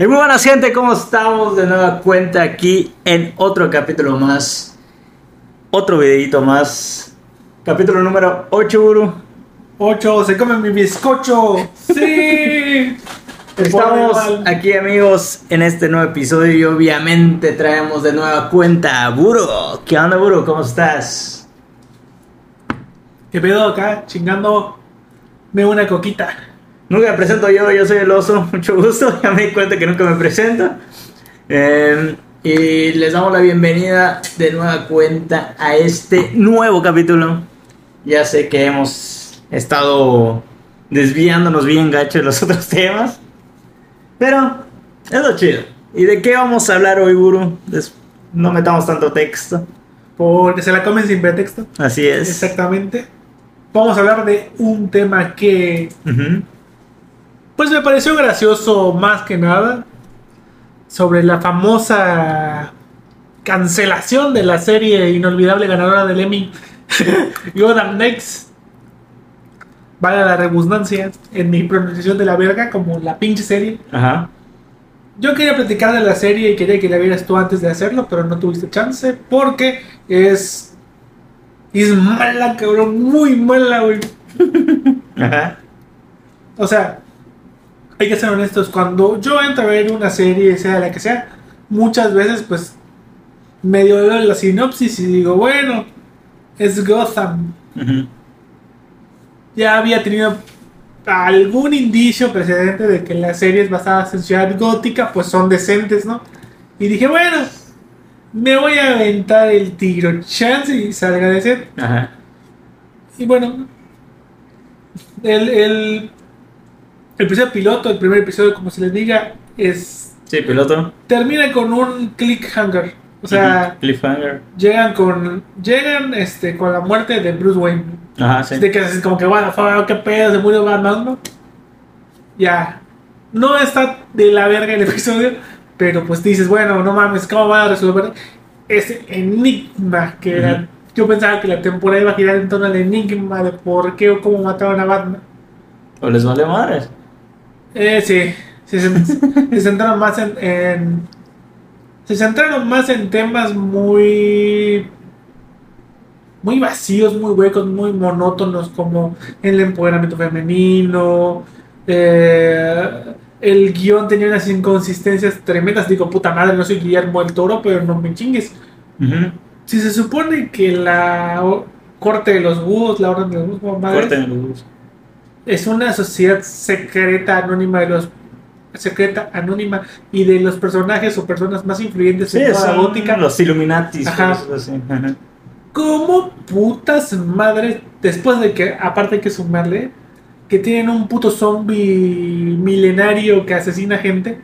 Y muy buenas gente, ¿cómo estamos? De nueva cuenta aquí en otro capítulo más. Otro videito más. Capítulo número 8, Guru. 8, se come mi bizcocho. Sí. Estamos aquí amigos en este nuevo episodio y obviamente traemos de nueva cuenta a Buro. ¿Qué onda Buro? ¿Cómo estás? ¿Qué pedo acá? Chingando. Me una coquita. Nunca me presento yo, yo soy el oso, mucho gusto. Ya me di cuenta que nunca me presento. Eh, y les damos la bienvenida de nueva cuenta a este nuevo capítulo. Ya sé que hemos estado desviándonos bien gacho de los otros temas. Pero es lo chido. ¿Y de qué vamos a hablar hoy, Guru? No metamos tanto texto. Porque se la comen sin pretexto. Así es. Exactamente. Vamos a hablar de un tema que, Ujú. Pues me pareció gracioso más que nada. Sobre la famosa cancelación de la serie inolvidable ganadora del Emmy, Gotham Next. Vale la redundancia en mi pronunciación de la verga, como la pinche serie. Ajá. Yo quería platicar de la serie y quería que la vieras tú antes de hacerlo, pero no tuviste chance porque es. Es mala, cabrón, muy mala, güey. Ajá. O sea, hay que ser honestos. Cuando yo entro a ver una serie, sea la que sea, muchas veces, pues, medio leo la sinopsis y digo, bueno, es Gotham. Ya había tenido algún indicio precedente de que las series basadas en ciudad gótica, pues son decentes, ¿no? Y dije, bueno, me voy a aventar el tiro, chance y salga de ser. Ajá. Y bueno, el, el, el episodio piloto, el primer episodio, como se les diga, es Sí, piloto. termina con un cliffhanger. O sea. Cliffhanger. llegan con llegan este con la muerte de Bruce Wayne. Ajá, sí. De que es como que, bueno, qué pedo, se murió Batman, ¿no? Ya. No está de la verga el episodio, pero pues dices, bueno, no mames, ¿cómo van a resolver ese enigma que era? Yo pensaba que la temporada iba a girar en torno al enigma de por qué o cómo mataron a Batman. ¿O les vale madres? Eh, sí, se, se centraron más en, en- Se centraron más en temas muy. Muy vacíos, muy huecos, muy monótonos, como el empoderamiento femenino. eh, el guion tenía unas inconsistencias tremendas. Digo, puta madre, no soy Guillermo el Toro, pero no me chingues. Si se supone que la corte de los búhos, la orden de los búhos, madre, Corten los bus. Es una sociedad secreta anónima de los secreta anónima y de los personajes o personas más influyentes Sí, en toda la gótica. los Illuminatis. Ajá. cosas así. Ajá. ¿Cómo putas madres, después de que, aparte hay que sumarle, que tienen un puto zombie milenario que asesina gente?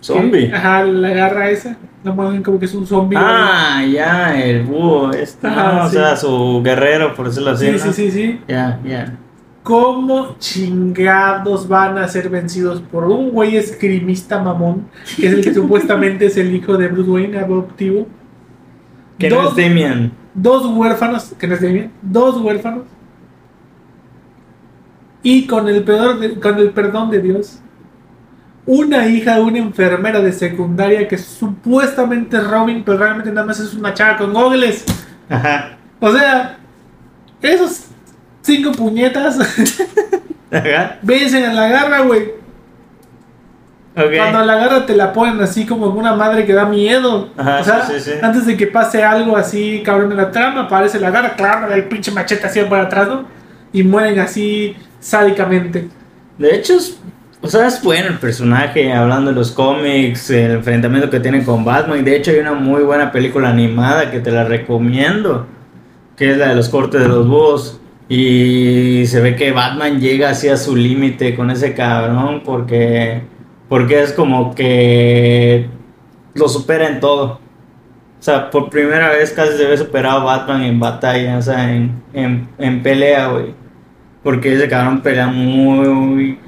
Zombie. Ajá, la agarra esa. No mueven como que es un zombie. Ah, ya, el búho. Ajá, ¿no? O sí. sea, su guerrero, por decirlo así. sí, ¿no? sí, sí, sí. Ya, ya. ¿Cómo chingados van a ser vencidos por un güey esgrimista mamón, que es el que supuestamente es el hijo de Bruce Wayne adoptivo? Que no Dos- es Damian. dos huérfanos, que no bien, dos huérfanos. Y con el, perdón de, con el perdón de Dios, una hija de una enfermera de secundaria que supuestamente es Robin, pero realmente nada más es una chava con gogles. Ajá. O sea, esos cinco puñetas Ajá. vencen a la garra, güey. Ok. Cuando a la garra te la ponen así como una madre que da miedo. Ajá, o sea, sí, sí, sí. antes de que pase algo así, cabrón, en la trama, aparece la garra, claro, el pinche machete así por atrás, ¿no? Y mueren así sádicamente. De hecho, es, o sea, es bueno el personaje, hablando de los cómics, el enfrentamiento que tiene con Batman. De hecho, hay una muy buena película animada que te la recomiendo, que es la de los cortes de los búhos. Y se ve que Batman llega así a su límite con ese cabrón porque, porque es como que lo supera en todo. O sea, por primera vez casi se ve superado Batman en batalla, o sea, en, en, en pelea, güey. Porque ese cabrón pelea muy...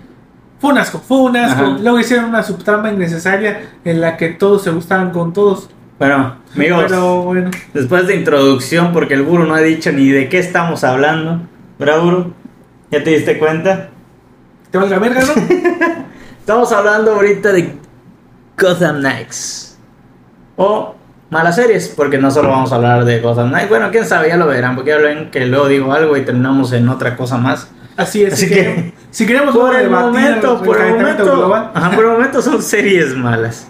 Fue un asco, fue un asco. Ajá. Luego hicieron una subtrama innecesaria en la que todos se gustaban con todos. Bueno, amigos, Pero bueno, después de introducción, porque el Buru no ha dicho ni de qué estamos hablando, ¿verdad, Buru? ¿Ya te diste cuenta? te valga verga, ¿no? Estamos hablando ahorita de Gotham Knights. O malas series, porque no solo vamos a hablar de Gotham Knights. Bueno, quién sabe, ya lo verán, porque ya ven que luego digo algo y terminamos en otra cosa más. Así es. Así que, si queremos Por el momento, por el momento, global. ajá, por el momento son series malas.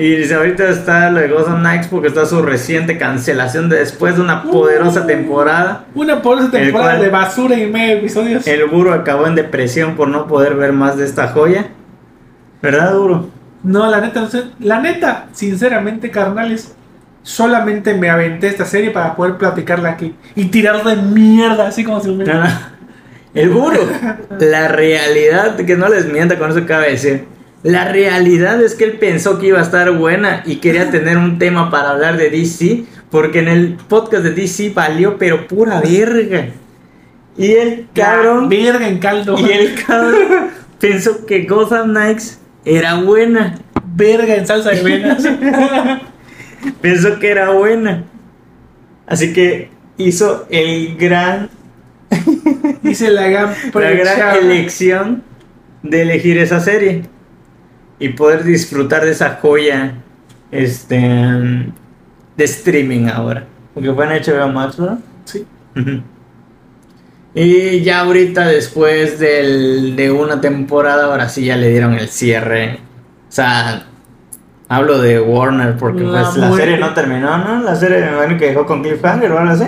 Y dice, ahorita está lo de Gotham Knights porque está su reciente cancelación de después de una poderosa Uh. temporada. Una por esa temporada cual- de basura y medio episodios. El Buro acabó en depresión por no poder ver más de esta joya. ¿Verdad, Duro? No, la neta, no sé. La neta, sinceramente, carnales, solamente me aventé esta serie para poder platicarla aquí y tirar de mierda, así como si no. El Buro. La realidad, que no les mienta con eso de decir. La realidad es que él pensó que iba a estar buena y quería tener un tema para hablar de DC. Porque en el podcast de DC valió, pero pura verga. Y el cabrón. Verga en caldo. Y el cabrón pensó que Gotham Knights era buena. Verga en salsa de venas. Pensó que era buena. Así que hizo el gran, Dice la gran la gran elección de elegir esa serie. Y poder disfrutar de esa joya este, de streaming ahora. Porque fue en HBO Max, ¿verdad? Sí. Y ya ahorita después del- de una temporada, ahora sí ya le dieron el cierre. O sea, hablo de Warner porque La pues la serie no terminó, ¿no? La serie imagino que dejó con Cliffhanger o algo así.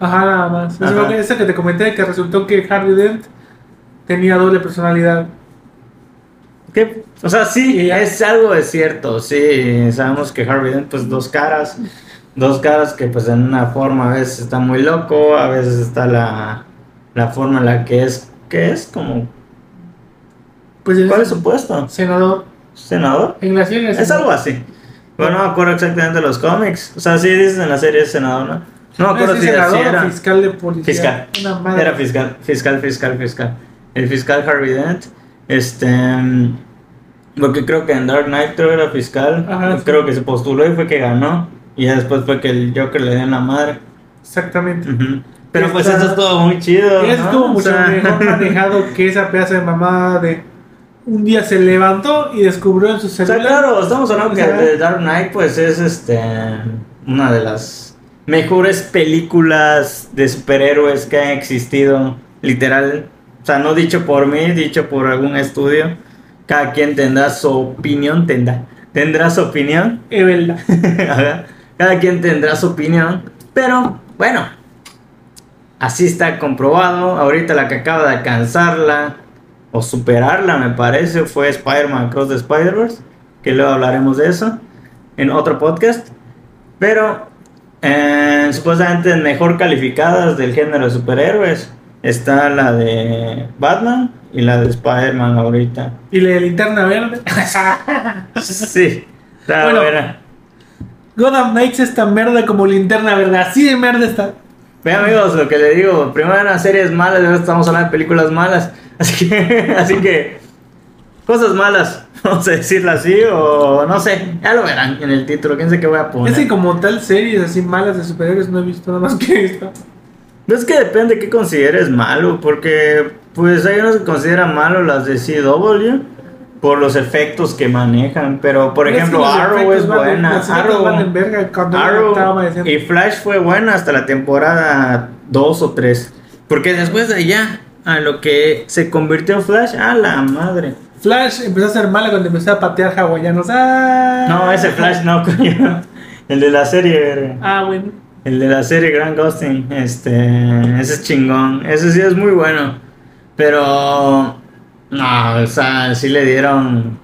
Ajá, nada más. Eso Ajá. Esa que te comenté que resultó que Harvey Dent tenía doble personalidad. ¿Qué? O sea, sí, es algo de cierto, sí, sabemos que Harvey Dent pues dos caras, dos caras que pues en una forma a veces está muy loco, a veces está la, la forma en la que es, que es como, Pues ¿cuál es su puesto? senador. ¿Senador? En la serie Es algo así. Bueno, no me acuerdo exactamente de los cómics. O sea, sí dices en la serie es senador, ¿no? No me acuerdo Ah, sí, si senador o era. fiscal de policía. Fiscal. Una madre. Era fiscal, fiscal, fiscal, fiscal. El fiscal Harvey Dent. Este. Porque creo que en Dark Knight creo era fiscal. Ajá, sí. creo que se postuló y fue que ganó. Y ya después fue que el Joker le dio en la madre. Exactamente. Ujú. Pero pues Está- eso estuvo muy chido. Eso ¿no? estuvo O mucho sea, mejor manejado que esa pedazo de mamada de un día se levantó y descubrió en su O sea, celular. claro, estamos hablando O que The Dark Knight pues es este una de las mejores películas de superhéroes que han existido, literal. O sea, no dicho por mí, dicho por algún estudio. Cada quien tendrá su opinión, tendrá, tendrá su opinión. Es verdad. Cada quien tendrá su opinión. Pero, bueno, así está comprobado. Ahorita la que acaba de alcanzarla o superarla, me parece, fue Spider-Man Cross the Spider-Verse. Que luego hablaremos de eso en otro podcast. Pero, eh, supuestamente mejor calificadas del género de superhéroes está la de Batman y la de Spider-Man ahorita. Y la de linterna verde. Sí, está Bueno. buena. Gotham Knights es tan verde como linterna verde. Así de verde está. Vean amigos, lo que le digo, primero eran series malas y ahora estamos hablando de películas malas. Así que, así que, cosas malas, vamos a decirlo así, o no sé, ya lo verán en el título, quién sé qué voy a poner. Es que como tal series así malas de superhéroes no he visto nada más que esta. Pues es que depende de qué consideres malo, porque pues hay unos que consideran malo las de CW por los efectos que manejan, pero por ejemplo Arrow es buena, Arrow, Arrow y Flash fue buena hasta la temporada 2 o 3, porque después de allá a lo que se convirtió en Flash, a la madre. Flash empezó a ser mala cuando empezó a patear hawaianos. ¡Ah! No, ese Flash no, coño. El de la serie, verga. Ah, bueno. El de la serie Grand Ghosting, este, ese es chingón, ese sí es muy bueno, pero no, o sea, sí le dieron,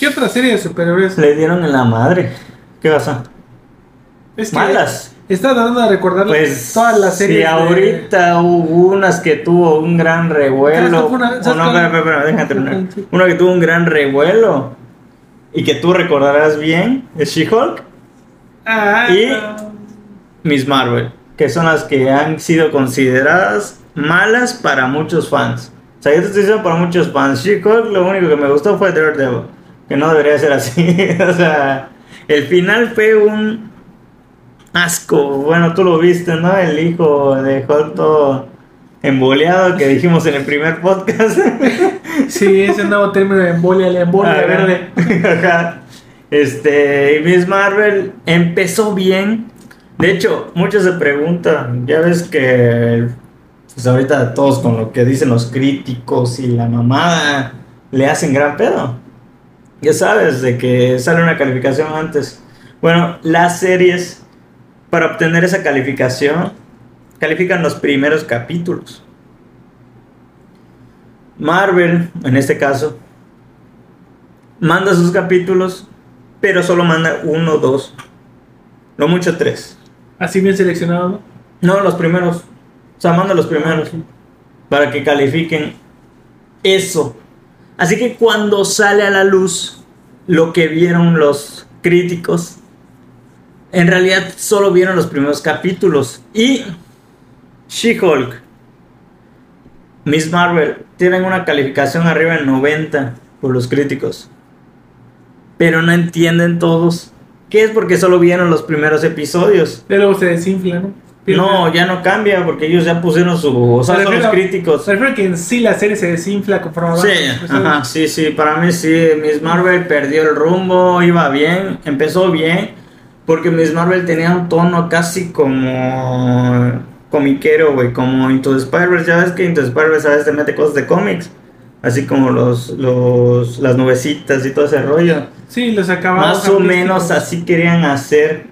¿Qué otra serie de superhéroes? le dieron en la madre. ¿Qué pasa? Es que Malas. Estaba tratando de recordar Pues todas las series. de- ahorita hubo unas que tuvo un gran ¿Sabes revuelo. una- O sabes no, espera, espera, déjame terminar. Una que tuvo un gran revuelo y que tú recordarás bien, es She-Hulk. Ah, Y-. Miss Marvel, que son las que han sido consideradas malas para muchos fans. O sea, yo te estoy diciendo para muchos fans. She-Hulk, lo único que me gustó fue Daredevil, que no debería ser así. o sea, el final fue un asco. Bueno, tú lo viste, ¿no? El hijo de Hulk todo emboleado que dijimos en el primer podcast. Sí, ese nuevo término de embolia, la embolia Ajá. verde. Ajá. Este, Miss Marvel empezó bien. De hecho, muchos se preguntan, ya ves que pues ahorita todos con lo que dicen los críticos y la mamada le hacen gran pedo. Ya sabes, de que sale una calificación antes. Bueno, las series, para obtener esa calificación, califican los primeros capítulos. Marvel, en este caso, manda sus capítulos, pero solo manda uno dos. No mucho tres. Así bien seleccionado, ¿no? Los primeros. O sea, manda los primeros. Para que califiquen eso. Así que cuando sale a la luz lo que vieron los críticos, en realidad solo vieron los primeros capítulos. Y She-Hulk, Miss Marvel, tienen una calificación arriba de 90 por los críticos. Pero no entienden todos. Que es porque solo vieron los primeros episodios. Luego se desinfla, ¿no? No, ya no cambia porque ellos ya pusieron su. O sea, Me son los refiero- críticos. Se refiere a que en sí la serie se desinfla conforme Sí, ajá, sí, sí, para mí sí, Miss Marvel perdió el rumbo, iba bien, empezó bien, porque Miss Marvel tenía un tono casi como comiquero, güey, como Into the Spider-Verse, ya ves que Into the Spider-Verse a veces te mete cosas de cómics, así como los, los, las nubecitas y todo ese rollo. Sí, los acabados. Más o menos así querían hacer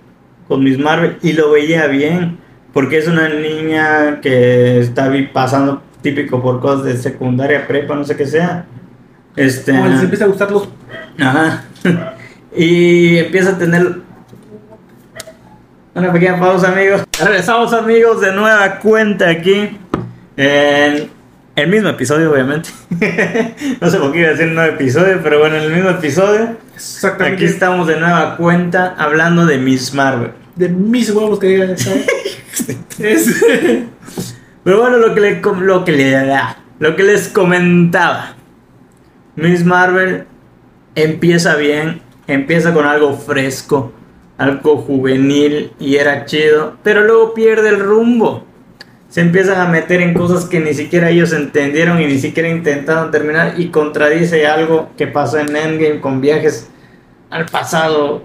con Miss Marvel y lo veía bien, porque es una niña que está pasando típico por cosas de secundaria, prepa, no sé qué sea. Este, Como les empieza a gustar los. ajá. y empieza a tener una pequeña pausa, amigos. Regresamos, amigos, de nueva cuenta aquí en el mismo episodio, obviamente. no sé por qué iba a decir un nuevo episodio, pero bueno, en el mismo episodio. Exactamente. Aquí estamos de nueva cuenta hablando de Miss Marvel. De mis huevos que digan, ¿sabes? es. Pero bueno, lo que, le, lo, que le, lo que les comentaba. Miss Marvel empieza bien, empieza con algo fresco, algo juvenil y era chido, pero luego pierde el rumbo. Se empiezan a meter en cosas que ni siquiera ellos entendieron y ni siquiera intentaron terminar y contradice algo que pasó en Endgame con viajes al pasado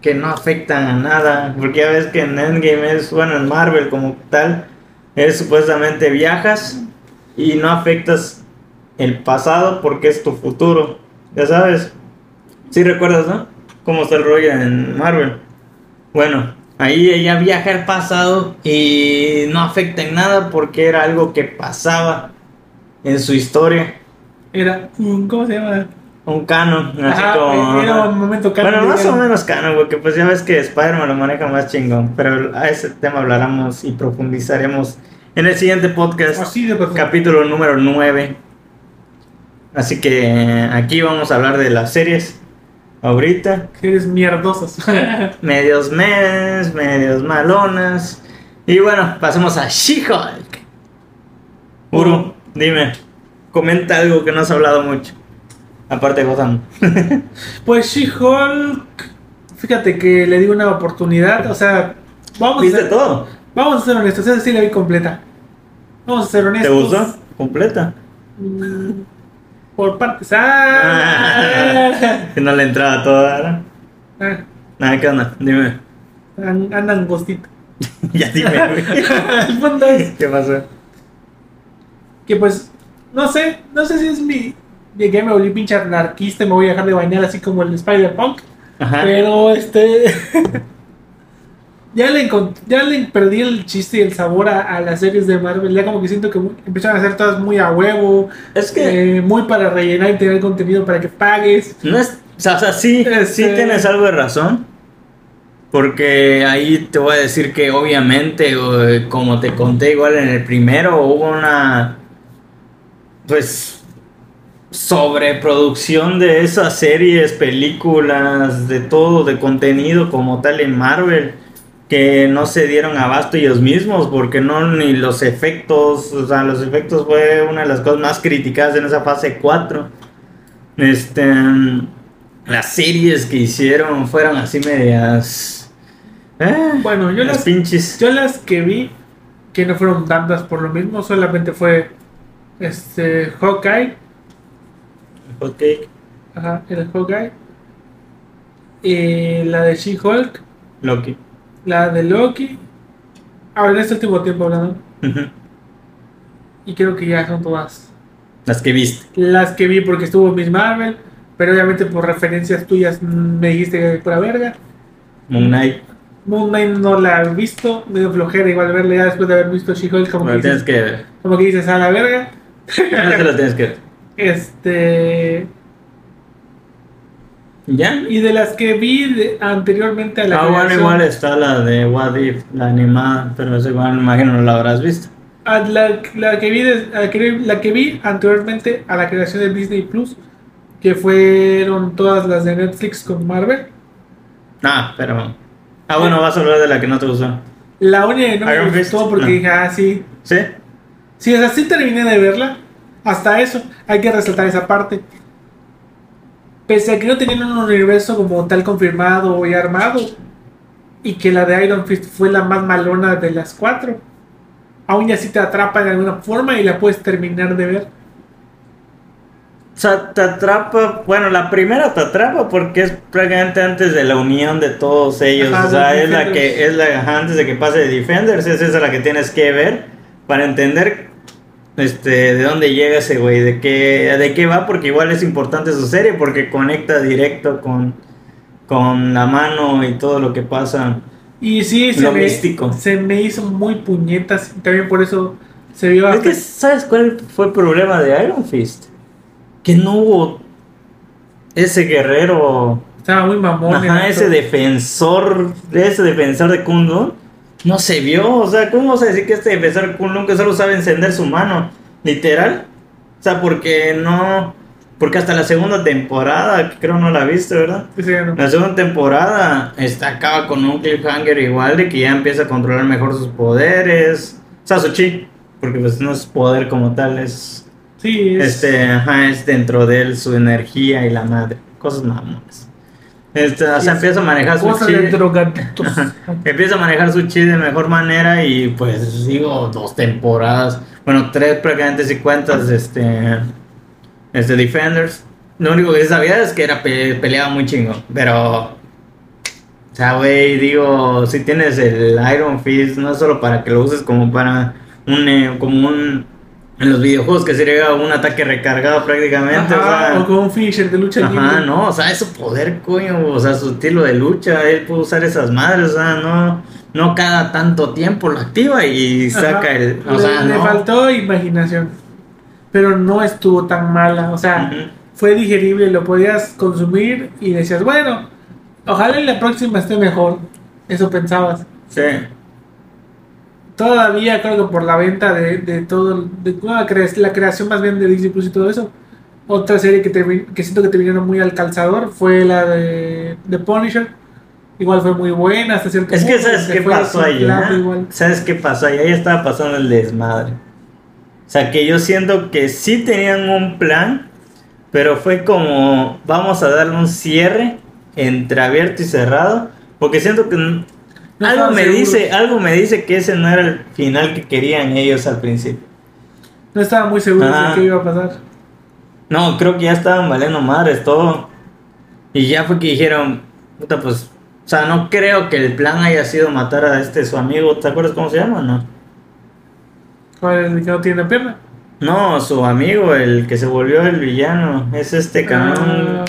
que no afectan a nada, porque ya ves que en Endgame es, bueno, en Marvel como tal, es supuestamente viajas y no afectas el pasado porque es tu futuro, ya sabes. Si recuerdas, ¿no? Cómo está el en Marvel. Bueno, ahí ella viaja al pasado y no afecta en nada porque era algo que pasaba en su historia. Era un. ¿Cómo se llama? Un canon, así Ajá, como... era un momento canon, Bueno, más o menos canon, porque pues ya ves que Spider-Man lo maneja más chingón. Pero a ese tema hablaremos y profundizaremos en el siguiente podcast, Así de capítulo número 9. Así que aquí vamos a hablar de las series. Ahorita, Eres mierdosos. medios mes, medios malonas. Y bueno, pasemos a She-Hulk. Uru, dime, comenta algo que no has hablado mucho. Aparte de Gotham. pues She-Hulk. Fíjate que le di una oportunidad. O sea, vamos a ¿Viste ser, todo? vamos a ser honestos. Esa sí la vi completa. Vamos a ser ¿Te honestos. gustó? ¿Completa? Mm, Por partes. Ah, que no le entraba toda, ¿no? Ah, Nada, ¿qué onda? Dime. an- andan gostito. ya dime, güey. El punto es ¿Qué pasó? que pues, no sé, no sé si es mi... De que me volví pinche anarquista y me voy a dejar de bañar así como el Spider-Punk. Ajá. Pero este. ya, le ya le perdí el chiste y el sabor a, a las series de Marvel. Ya como que siento que empezaron a hacer todas muy a huevo. Es que eh, muy para rellenar y tener contenido para que pagues. no es. O sea, o sea, sí, sí Este- tienes algo de razón. Porque ahí te voy a decir que obviamente, como te conté igual en el primero, hubo una. Pues. Sobreproducción de esas series, películas, de todo, de contenido como tal en Marvel. Que no se dieron abasto ellos mismos porque no ni los efectos, o sea, los efectos fue una de las cosas más criticadas en esa fase 4. Este las series que hicieron fueron así medias eh, Bueno, yo las las, pinches. yo las que vi que no fueron tantas por lo mismo, solamente fue este Hawkeye, Cake, ajá, el Hawkeye, y la de She-Hulk, Loki. La de Loki, ahora en este último tiempo hablando, y creo que ya son todas Las que viste. las que vi porque estuvo Miss Marvel, pero obviamente por referencias tuyas me dijiste que pura verga. Moon Knight. Moon Knight no la he visto, medio flojera igual verla ya después de haber visto She-Hulk, como, Lo que tienes dices, que ver. como que dices a la verga. No te lo tienes que ver. Este. ¿Ya? Y de las que vi de- anteriormente a la Ah, bueno, creación- igual está la de What If, la animada, pero esa igual me imagino no la habrás visto. a la, la que vi de- la que, la que vi anteriormente a la creación de Disney Plus, que fueron todas las de Netflix con Marvel. Ah, pero. Ah, bueno, vas a hablar de la que no te gustó. La única que no me Iron Fist, gustó porque no. dije, ah, sí. ¿Sí? Sí, o sea, sí terminé de verla. Hasta eso, hay que resaltar esa parte. Pese a que no tenían un universo como tal confirmado y armado, y que la de Iron Fist fue la más malona de las cuatro, aún así te atrapa de alguna forma y la puedes terminar de ver. O sea, te atrapa. Bueno, la primera te atrapa porque es prácticamente antes de la unión de todos ellos. Ajá, o sea, es la que. Es la antes de que pase de Defenders. Es esa la que tienes que ver para entender. Este, de dónde llega ese güey, de qué, de qué va, porque igual es importante su serie, porque conecta directo con, con la mano y todo lo que pasa. Y sí, se, Lo me, místico. se me hizo muy puñetas. También por eso se vio Es que, ¿sabes cuál fue el problema de Iron Fist? Que no hubo ese guerrero, estaba muy mamón. ajá, ese defensor, ese defensor de Kunlun, no se vio. O sea, ¿cómo vas a decir que este defensor de Kunlun que solo sabe encender su mano? Literal. O sea, porque no. Porque hasta la segunda temporada, que creo no la viste, ¿verdad? Sí, no. La segunda temporada este, acaba con un cliffhanger igual de que ya empieza a controlar mejor sus poderes. O sea, su chi. Porque pues no es poder como tal, es Sí, es- este, ajá, es dentro de él su energía y la madre. Cosas mamonas. Este, o sea, es empieza a manejar su chi. Empieza a manejar su chi de mejor manera y pues digo, dos temporadas. Bueno, tres prácticamente si cuentas, este, este Defenders. Lo único que sabía es que era pe- peleaba muy chingo, pero... O sea, güey, digo, si tienes el Iron Fist, no es solo para que lo uses como para un, eh, como un... En los videojuegos que sería un ataque recargado prácticamente, o Ajá, sea... o con un finisher de lucha Ajá, no, o sea, es su poder, coño, o sea, su estilo de lucha, él puede usar esas madres, o sea, no, no cada tanto tiempo lo activa y Ajá. saca el, o le, sea, le no. faltó imaginación. Pero no estuvo tan mala. O sea, fue digerible, lo podías consumir y decías, bueno, ojalá en la próxima esté mejor. Eso pensabas. Sí, Todavía creo que por la venta de, de todo, de la, cre- la creación más bien de Disney Plus y todo eso. Otra serie que, termi- que siento que terminaron muy al calzador fue la de, de Punisher. Igual fue muy buena hasta cierto es que ¿sabes qué pasó ahí? eh? ¿Sabes qué pasó ahí? Ahí estaba pasando el desmadre. O sea, que yo siento que sí tenían un plan, pero fue como, vamos a darle un cierre entre abierto y cerrado, porque siento que... No algo estaban me seguros. dice, algo me dice que ese no era el final que querían ellos al principio. No estaba muy seguro Ah. de qué iba a pasar. No, creo que ya estaban valiendo madres todo. Y ya fue que dijeron, puta, pues, o sea, no creo que el plan haya sido matar a este su amigo, ¿te acuerdas cómo se llama? No. ¿Cuál es el que no tiene pierna? No, su amigo, el que se volvió el villano, es este cabrón. Ah.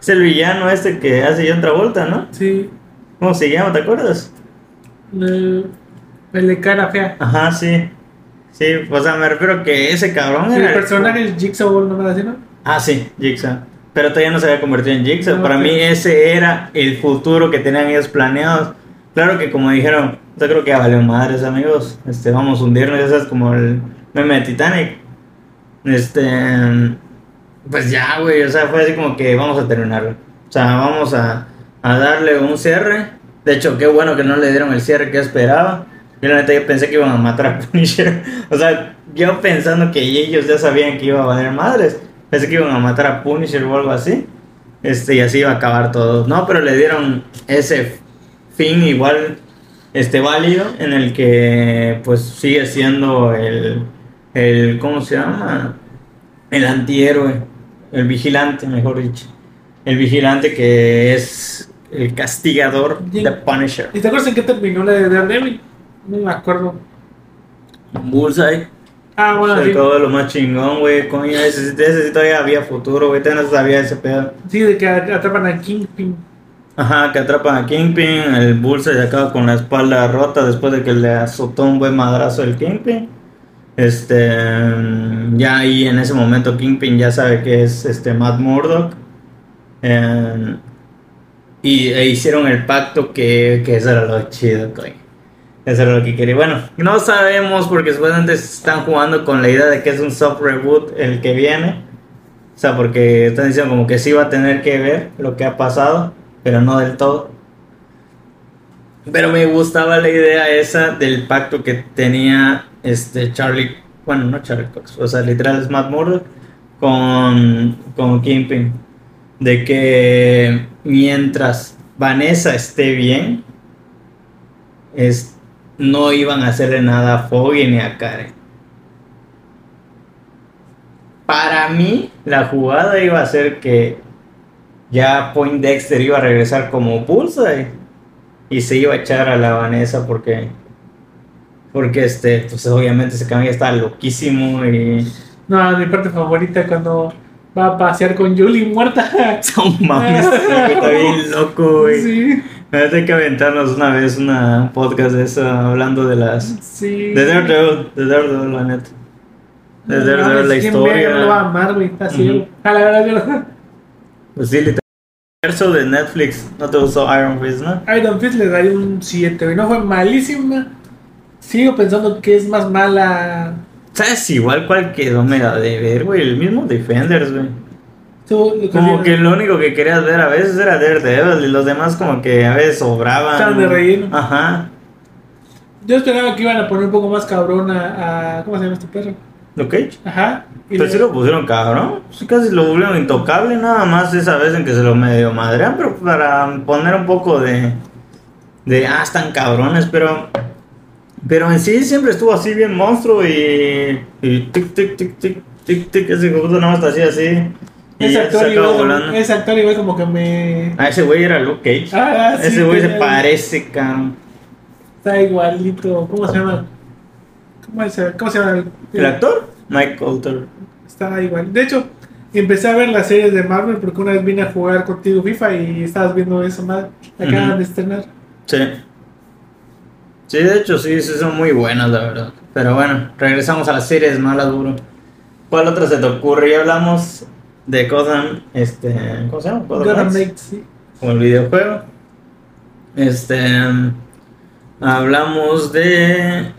Es el villano este que hace John Travolta, ¿no? Sí. ¿Cómo se llama? ¿Te acuerdas? Eh, el de cara fea. Ajá, sí. Sí, o sea, me refiero que ese cabrón El era personaje es Jigsaw, no me ¿no? Ah, sí, Jigsaw. Pero todavía no se había convertido en Jigsaw. No, Para mí ese era el futuro que tenían ellos planeados. Claro que como dijeron, yo creo que ya valió madres amigos. Este, vamos a hundirnos, eso es como el meme de Titanic. Este, pues ya, güey, o sea, fue así como que vamos a terminarlo. O sea, vamos a, a darle un cierre. De hecho, qué bueno que no le dieron el cierre que esperaba. Yo yo pensé que iban a matar a Punisher. O sea, yo pensando que ellos ya sabían que iba a valer madres. Pensé que iban a matar a Punisher o algo así. Este, y así iba a acabar todo. No, pero le dieron ese fin igual este válido en el que pues sigue siendo el, el ¿cómo se llama? El antihéroe, el vigilante, mejor dicho. El vigilante que es el castigador Sí. de Punisher. ¿Y te acuerdas en qué terminó la de Daredevil? No me acuerdo. Bullseye. Ah, bueno, Se sí. acabó de lo más chingón, güey. Coño, ese, ese sí todavía había futuro, güey. Todavía no sabía ese pedo. Sí, de que atrapan a Kingpin. Ajá, que atrapan a Kingpin. El Bullseye se acaba con la espalda rota después de que le azotó un buen madrazo el Kingpin. Este. Ya ahí en ese momento Kingpin ya sabe que es este Matt Murdock. Eh, y e hicieron el pacto que, que eso era lo chido, coño. Eso era lo que quería. Bueno, no sabemos porque supuestamente están jugando con la idea de que es un soft reboot el que viene. O sea, porque están diciendo como que sí va a tener que ver lo que ha pasado, pero no del todo. Pero me gustaba la idea esa del pacto que tenía este Charlie, bueno, no Charlie Cox, o sea, literal es Matt con, con Kingpin. De que mientras Vanessa esté bien, es, no iban a hacerle nada a Foggy ni a Karen. Para mí, la jugada iba a ser que ya Point Dexter iba a regresar como Bullseye y se iba a echar a la Vanessa porque porque este pues obviamente ese cambio está loquísimo y No, mi parte favorita cuando va a pasear con Julie muerta. son mames está bien loco güey Sí, hay que aventarnos una vez una, un podcast de eso hablando de las sí. de Daredevil de Daredevil la neta de No Daredevil la historia Lo va a amar, güey. Así. Ujú. A la verdad, yo. pues sí literal el universo de Netflix no te gustó Iron Fist ¿no? Iron Fist le daría un 7, güey. No fue malísima. Sigo pensando que es más mala. ¿Sabes igual cuál quedó mega de ver, güey? El mismo Defenders, güey. Como que lo único que querías ver a veces era Daredevil y los demás como que a veces sobraban. Estaban de relleno. Ajá. Yo esperaba que iban a poner un poco más cabrón a. a- ¿Cómo se llama este perro? ¿Lo Cage? Ajá. Pero le- sí lo pusieron cabrón. Sí, casi lo volvieron intocable, nada más esa vez en que se lo medio madrean, pero para poner un poco de. de. Ah, están cabrones, pero. Pero en sí siempre estuvo así bien monstruo y. y tic, tic, tic, tic, tic, tic. Ese puta nada más hacía así. Y ese, actor se igual, volando. ese actor igual como que me. Ah, ese güey era Luke Cage. Ah, sí, ese güey se parece, cabrón. Está igualito. ¿Cómo se llama? ¿Cómo se, cómo se llama? el- ¿El actor? Mike Coulter. Está igual. De hecho, empecé a ver las series de Marvel porque una vez vine a jugar contigo FIFA y estabas viendo eso, madre. Acaban de estrenar. Sí. Sí, de hecho, sí, sí son muy buenas, la verdad. Pero bueno, regresamos a las series malas, duro. ¿Cuál otra se te ocurre? Ya hablamos de Gotham, este, ¿cómo se llama? Gotham Knights, sí. como el videojuego. Este, hablamos de,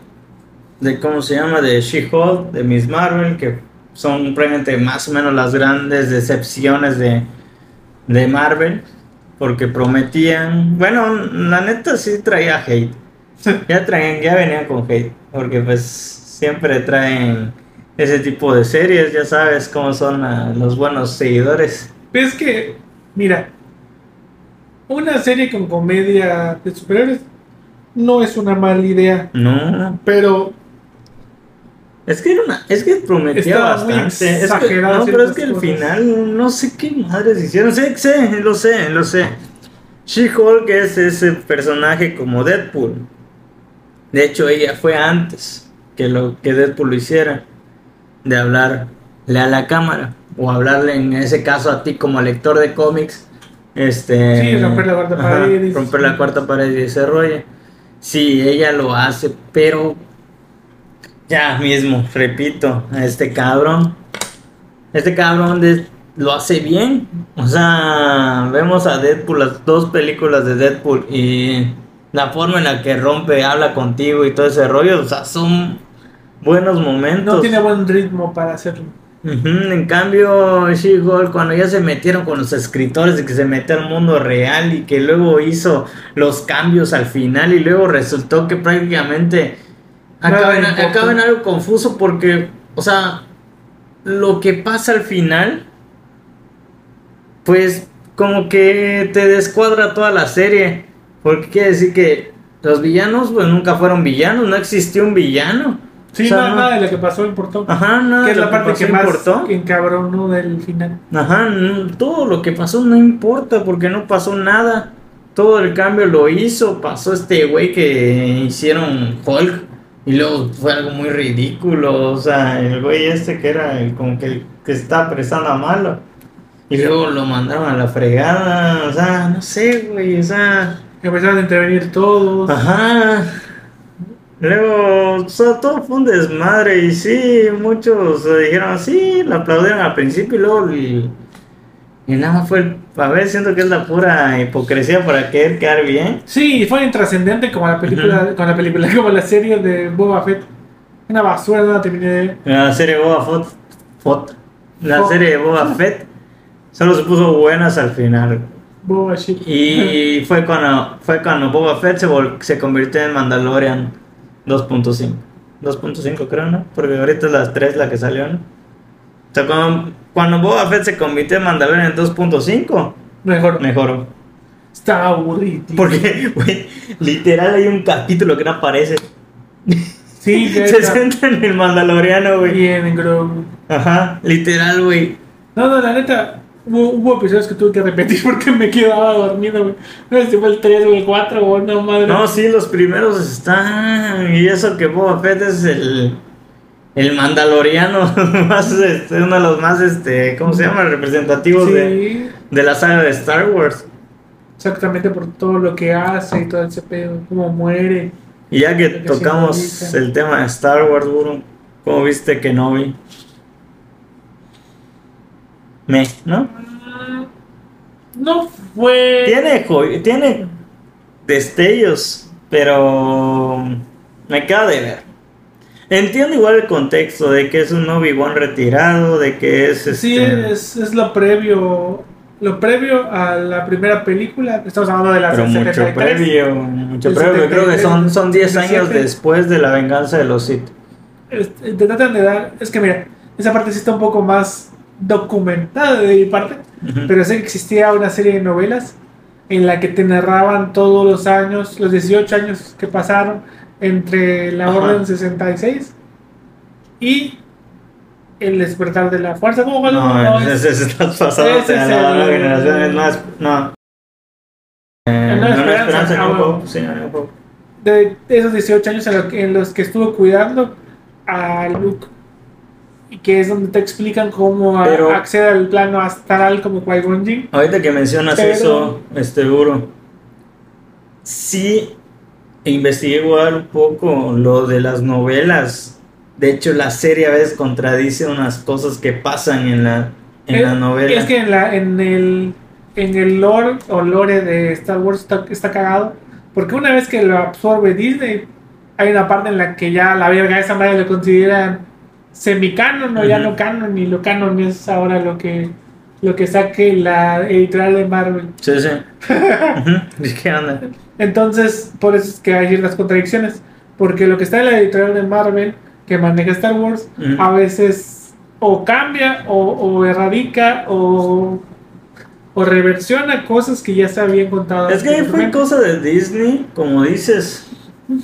de cómo se llama, de She-Hulk, de Miss Marvel, que son probablemente más o menos las grandes decepciones de, de Marvel, porque prometían, bueno, la neta sí traía hate. Ya traían, ya venían con hate, porque pues siempre traen ese tipo de series, ya sabes cómo son los buenos seguidores. Pero es que, mira, una serie con comedia de superhéroes no es una mala idea. No, Pero es que era una, es que prometía Estaba bastante. Es que- exagerado no, pero es que al final no sé qué madres hicieron. Sé, sé, lo sé, lo sé. She-Hulk es ese personaje como Deadpool. De hecho, ella fue antes que lo que Deadpool lo hiciera. De hablarle a la cámara. O hablarle en ese caso a ti como lector de cómics. Este. Sí, romper la cuarta pared y- Romper la cuarta pared y ese rollo. Sí, ella lo hace, pero. Ya mismo, repito, a este cabrón. Este cabrón de- lo hace bien. O sea, vemos a Deadpool, las dos películas de Deadpool y la forma en la que rompe, habla contigo y todo ese rollo. O sea, son buenos momentos. no tiene buen ritmo para hacerlo. En cambio, She-Hulk, cuando ya se metieron con los escritores de que se metió al mundo real y que luego hizo los cambios al final y luego resultó que prácticamente acaba en, acaba en algo confuso porque, o sea, lo que pasa al final, pues como que te descuadra toda la serie. Porque quiere decir que los villanos pues nunca fueron villanos, no existió un villano. Sí, O sea, nada, no- nada de lo que pasó importó. Ajá, nada. que es la parte pasó que más importó. encabronó del final. Ajá, no, todo lo que pasó no importa porque no pasó nada. Todo el cambio lo hizo, pasó este güey que hicieron Hulk y luego fue algo muy ridículo, o sea, el güey este que era el, como que el que estaba prestando a malo y luego lo mandaron a la fregada, o sea, no sé, güey, o sea, Empezaron a intervenir todos. ajá. Luego, o sea, todo fue un desmadre y sí, muchos eh, dijeron sí, lo aplaudieron al principio y luego y, y nada más fue, el- a ver, siento que es la pura hipocresía para querer quedar bien. Sí, fue intrascendente como la película, Ujú. como la película, como la serie de Boba Fett. Una basura, no la terminé de. La serie Boba Fett, Fett- la serie de Boba Fett solo se puso buenas al final. Boba Shit. Y fue cuando, fue cuando Boba Fett se, vol- se convirtió en Mandalorian 2.5. 2.5 creo, ¿no? Porque ahorita es las 3 la que salió, ¿no? O sea, cuando, cuando Boba Fett se convirtió en Mandalorian 2.5, Mejor. mejoró. Está aburrido. Porque, güey, literal hay un capítulo que no aparece. Sí, que Se centra en el Mandaloriano, güey. bien, Grogu. Ajá, literal, güey. No, no, la neta, hubo, hubo episodios que tuve que repetir porque me quedaba dormido, güey. No sé si fue el 3 o el 4 o no, madre. No, sí, los primeros están. Y eso que Boba Fett es el. El mandaloriano más, este, uno de los más, este, ¿cómo se llama? Representativos Sí, de, de la saga de Star Wars. exactamente por todo lo que hace y todo ese pedo, cómo muere. Y ya que tocamos el tema de Star Wars, Buro, ¿cómo viste que no vi? Me, ¿no? No fue. Tiene, tiene destellos, pero me queda de ver. Entiendo igual el contexto de que es un Obi-Wan retirado, de que es Sí, este, es, es lo previo. Lo previo a la primera película. Estamos hablando de la pero mucho 73. previo, mucho previo. Creo que 73, son, son 10 años 77. después de la venganza de los Sith. Este, te tratan de dar. Es que mira, esa parte sí está un poco más documentada de mi parte. Pero sé que existía una serie de novelas en la que te narraban todos los años, los 18 años que pasaron entre la Ajá. Orden 66 y el despertar de la fuerza. ¿Cómo fue? No, es- estás es la, generación, es más, no. Eh, no, no, Esperanza, ah, sí, de esos 18 años en, lo que- en los que estuvo cuidando a Luke. Y que es donde te explican cómo a- Pero- accede al plano astral como Qui-Gon. Ahorita que mencionas Pero- eso, este duro. Sí, investigué igual un poco lo de las novelas. De hecho, la serie a veces contradice unas cosas que pasan en la, en Es- la novela. Es que en, la, en, el, en el lore o lore de Star Wars está, está cagado. Porque una vez que lo absorbe Disney, hay una parte en la que ya la verga esa madre lo consideran semicanon o ya no canon. Y lo canon es ahora lo que, lo que saque la editorial de Marvel. Sí, sí. Ujú. ¿Y ¿Qué onda? Entonces, por eso es que hay ciertas contradicciones. Porque lo que está en la editorial de Marvel, que maneja Star Wars, a veces o cambia o, o erradica o, o reversiona cosas que ya se habían contado. Es que fue anteriormente. cosa de Disney, como dices.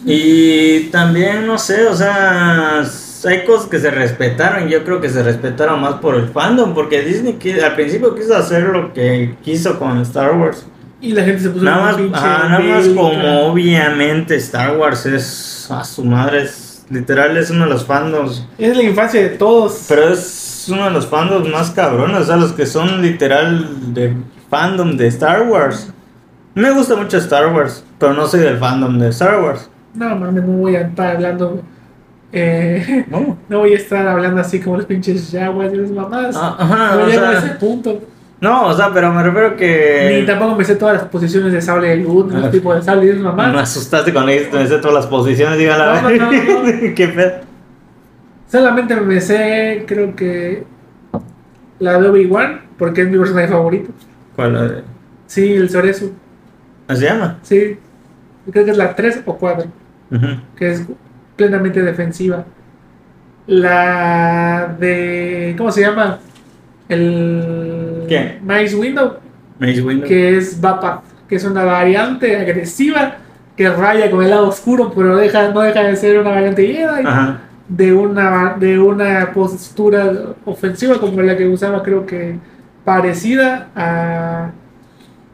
Y también, no sé, o sea, hay cosas que se respetaron. Yo creo que se respetaron más por el fandom, porque Disney al principio quiso hacer lo que quiso con Star Wars. Y la gente se puso Nada más, nada más como obviamente Star Wars es a su madre, es, literal es uno de los fandoms. Es la infancia de todos. Pero es uno de los fandoms más cabrones, o sea, los que son literal de fandom de Star Wars. Me gusta mucho Star Wars, pero no soy del fandom de Star Wars. No, mames, no voy a estar hablando. Eh, No. no voy a estar hablando así como los pinches yaguas y las mamás. Ah, ajá, no o llego a sea, ese punto. no, o sea, pero me refiero Ni que tampoco me sé todas las posiciones de sable de luz, Ah. los tipos de sable y esas mamás. me asustaste esto, me sé todas las posiciones, dígala. No, no, no, no. Qué pedo. Solamente me sé, creo que la de Obi-Wan, porque es mi personaje favorito. ¿Cuál? la de- Sí, el Soresu. ¿Cómo se llama? Sí, creo que es la 3 o 4, Ujú. que es plenamente defensiva. La de. ¿Cómo se llama? El. ¿Qué? Maze Window, Mace Windu. que es Bapath, que es una variante agresiva que raya con el lado oscuro, pero deja, no deja de ser una variante Jedi. Ajá. de una de una postura ofensiva como la que usaba creo que parecida a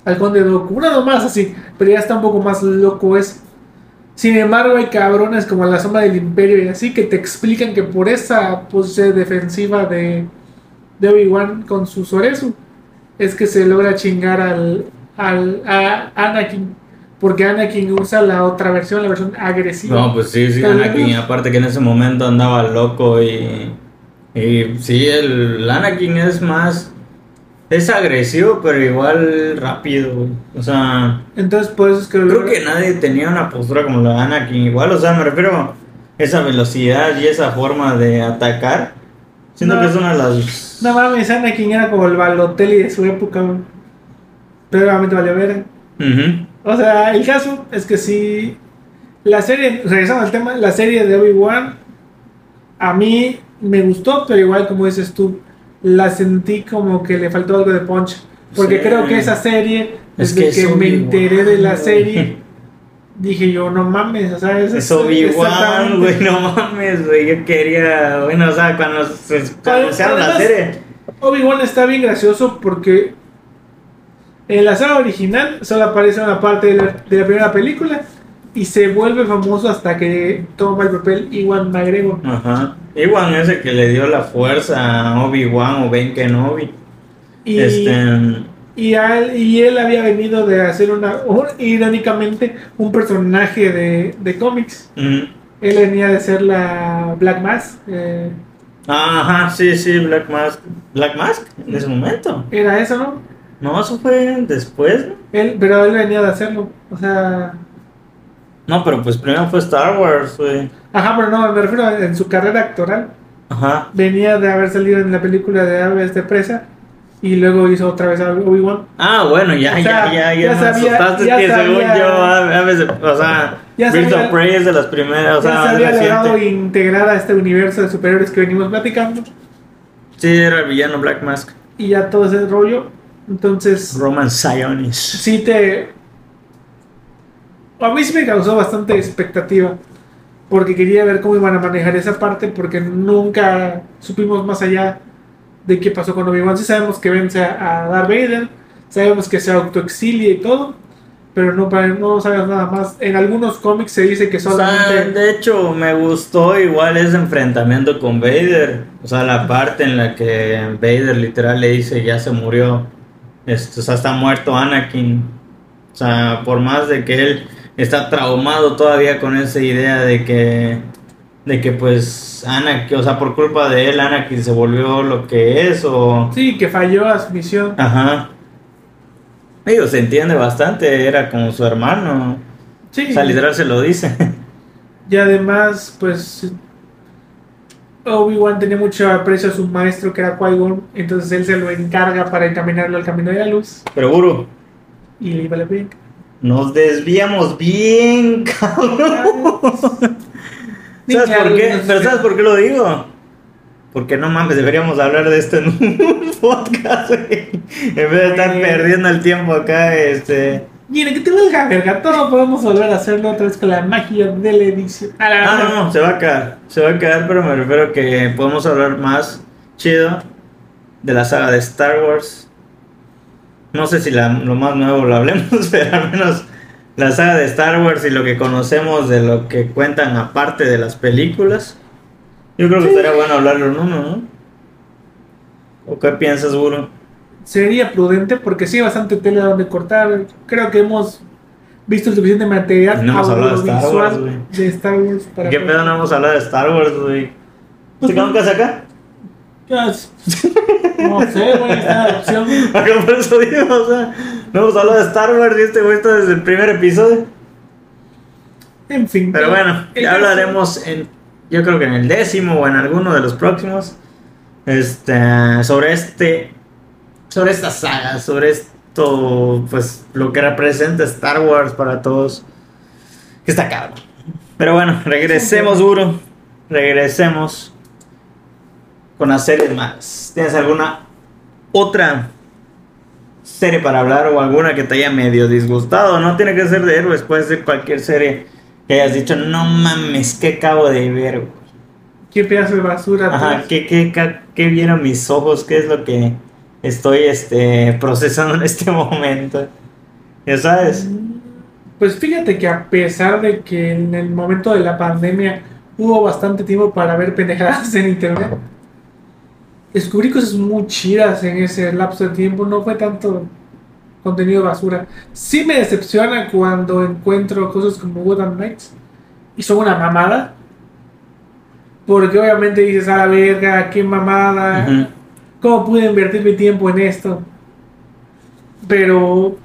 al conde Dooku una nomás así pero ya está un poco más loco es sin embargo hay cabrones como la sombra del imperio y así que te explican que por esa pose defensiva de de Obi-Wan con su Soresu es que se logra chingar al al a Anakin porque Anakin usa la otra versión la versión agresiva No, pues sí, sí, Anakin, aparte que en ese momento andaba loco y. Y sí, el Anakin es más. Es agresivo, pero igual rápido, güey. O sea. entonces por eso es que Creo que nadie tenía una postura como la de Anakin. Igual, o sea, me refiero a esa velocidad y esa forma de atacar. Siento No. que es una de las. No mames, Anakin era como el Balotelli de su época, güey. Pero obviamente valió ver. Ujú. O sea, el caso es que sí. La serie, regresando al tema, la serie de Obi-Wan, a mí me gustó, pero igual como dices tú, la sentí como que le faltó algo de punch. Porque Sí. creo que esa serie, Es desde que me enteré de la serie, dije yo, no mames, o sea, es, Es Obi-Wan, güey, no mames, güey. Yo quería. Bueno, o sea, cuando se anunciaron la serie. Obi-Wan está bien gracioso porque en la saga original solo aparece una parte de la, de la primera película y se vuelve famoso hasta que toma el papel Iwan McGregor. Ajá. Iwan es el que le dio la fuerza a Obi-Wan o Ben Kenobi. Y, Este. y, a él, y él había venido de hacer una, un- irónicamente, un personaje de, de cómics. Él venía de ser la Black Mask. eh, Ajá, sí, sí, Black Mask. ¿Black Mask? En ese momento. era eso, ¿no? No, eso fue después, ¿no? Él, pero él venía de hacerlo. O sea, No, pero pues primero fue Star Wars, güey. Ajá, pero no, me refiero a- en su carrera actoral. Ajá. venía de haber salido en la película de Aves de Presa y luego hizo otra vez Obi-Wan. Ah, bueno, ya, O sea, ya, ya, ya, ya sabía- asustaste ya que según yo, a, veces, o sea, Ya Birds sabía- of Prey es de las primeras, o ya sea, se es había logrado integrar a este universo de superhéroes que venimos platicando Sí, era el villano Black Mask. y ya todo ese rollo. Entonces, Roman Sionis. sí te. A mí sí me causó bastante expectativa. Porque quería ver cómo iban a manejar esa parte. Porque nunca supimos más allá de qué pasó con Obi-Wan. Sí sabemos que vence a, Darth Vader. Sabemos que se autoexilia y todo. Pero no, no sabemos nada más. En algunos cómics se dice que O sea, solamente. de hecho, me gustó igual ese enfrentamiento con Vader. O sea, la parte en la que Vader literal le dice ya se murió. Este, o sea, está muerto Anakin. O sea, por más de que él está traumado todavía con esa idea de que de que pues Anakin, o sea, por culpa de él Anakin se volvió lo que es o Sí, que falló a su misión. ajá. Digo, se entiende bastante, era como su hermano. Sí. O sea, literal se lo dice. Y además, pues. Obi-Wan tenía mucho aprecio a su maestro que era Qui-Gon. Entonces él se lo encarga para encaminarlo al camino de la luz. Pero Buru, Y le iba bien. Nos desviamos bien, cabrón. ¿Sabes por qué? Pero ¿sabes por qué lo digo? Porque no mames, deberíamos hablar de esto en un podcast, güey. En vez de estar perdiendo el tiempo acá, este. Mira, que te valga verga. Todo podemos volver a hacerlo otra vez con la magia de la edición. A la Ah, no, no, se va a quedar. Se va a quedar, pero me refiero que podemos hablar más chido de la saga de Star Wars. No sé si la- lo más nuevo lo hablemos, pero al menos la saga de Star Wars y lo que conocemos de lo que cuentan aparte de las películas. Yo creo que estaría bueno hablarlo en uno, ¿no? ¿O qué piensas, Guru? Sería prudente porque sí hay bastante tela donde cortar. Creo que hemos visto el suficiente material No hemos hablado de Star Wars, de Star Wars para ¿Qué pedo no hemos hablado de Star Wars, güey? ¿Se quedan casa acá? No sé, güey, está la opción. Acá por eso digo, o sea, no hemos hablado de Star Wars y este güey está desde el primer episodio. En fin. Pero bueno, ya hablaremos en, yo creo que en el décimo o en alguno de los próximos, este, sobre este, sobre esta saga, sobre esto, pues, lo que representa Star Wars para todos, que está cabrón. Pero bueno, regresemos, duro, regresemos con las series más. ¿Tienes alguna otra serie para hablar o alguna que te haya medio disgustado. No tiene que ser de héroes, puede ser cualquier serie que hayas dicho, no mames, ¿qué acabo de ver? güey?". Qué pedazo de basura. Ajá. ¿qué, qué, qué, qué vieron mis ojos? ¿Qué es lo que estoy este, procesando en este momento? Ya sabes. Pues fíjate que a pesar de que en el momento de la pandemia hubo bastante tiempo para ver pendejadas en internet, descubrí cosas muy chidas en ese lapso de tiempo. No fue tanto contenido basura. Sí me decepciona cuando encuentro cosas como Gotham Knights y son una mamada. Porque obviamente dices, a la verga, qué mamada. Ujú. ¿Cómo pude invertir mi tiempo en esto? Pero.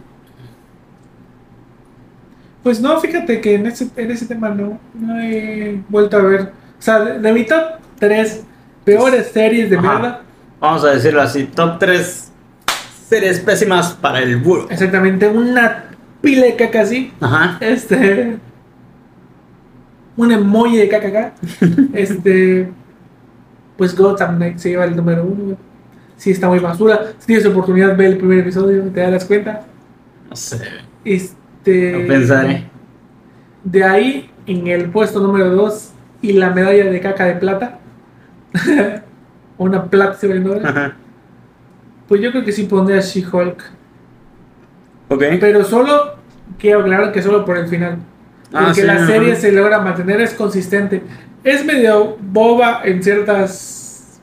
Pues no, fíjate que en ese, en ese tema no, no he vuelto a ver. O sea, de, de mi top 3 peores series de Ajá. mierda, Vamos a decirlo así, top 3 series pésimas para el burro. exactamente una pila de caca así. Ajá. Este. Un emoji de caca acá. este. Pues Gotham Knight se lleva el número uno. Sí, está muy basura. Si tienes oportunidad, ve el primer episodio, te das cuenta. No sé. Este. No pensaré. De ahí, en el puesto número 2 y la medalla de caca de plata. Una plata. Ajá. Pues yo creo que sí pondría She-Hulk. Ok. Pero solo, quiero aclarar que solo por el final. Ah, Porque sí, la ajá. serie se logra mantener, es consistente. Es medio boba en ciertas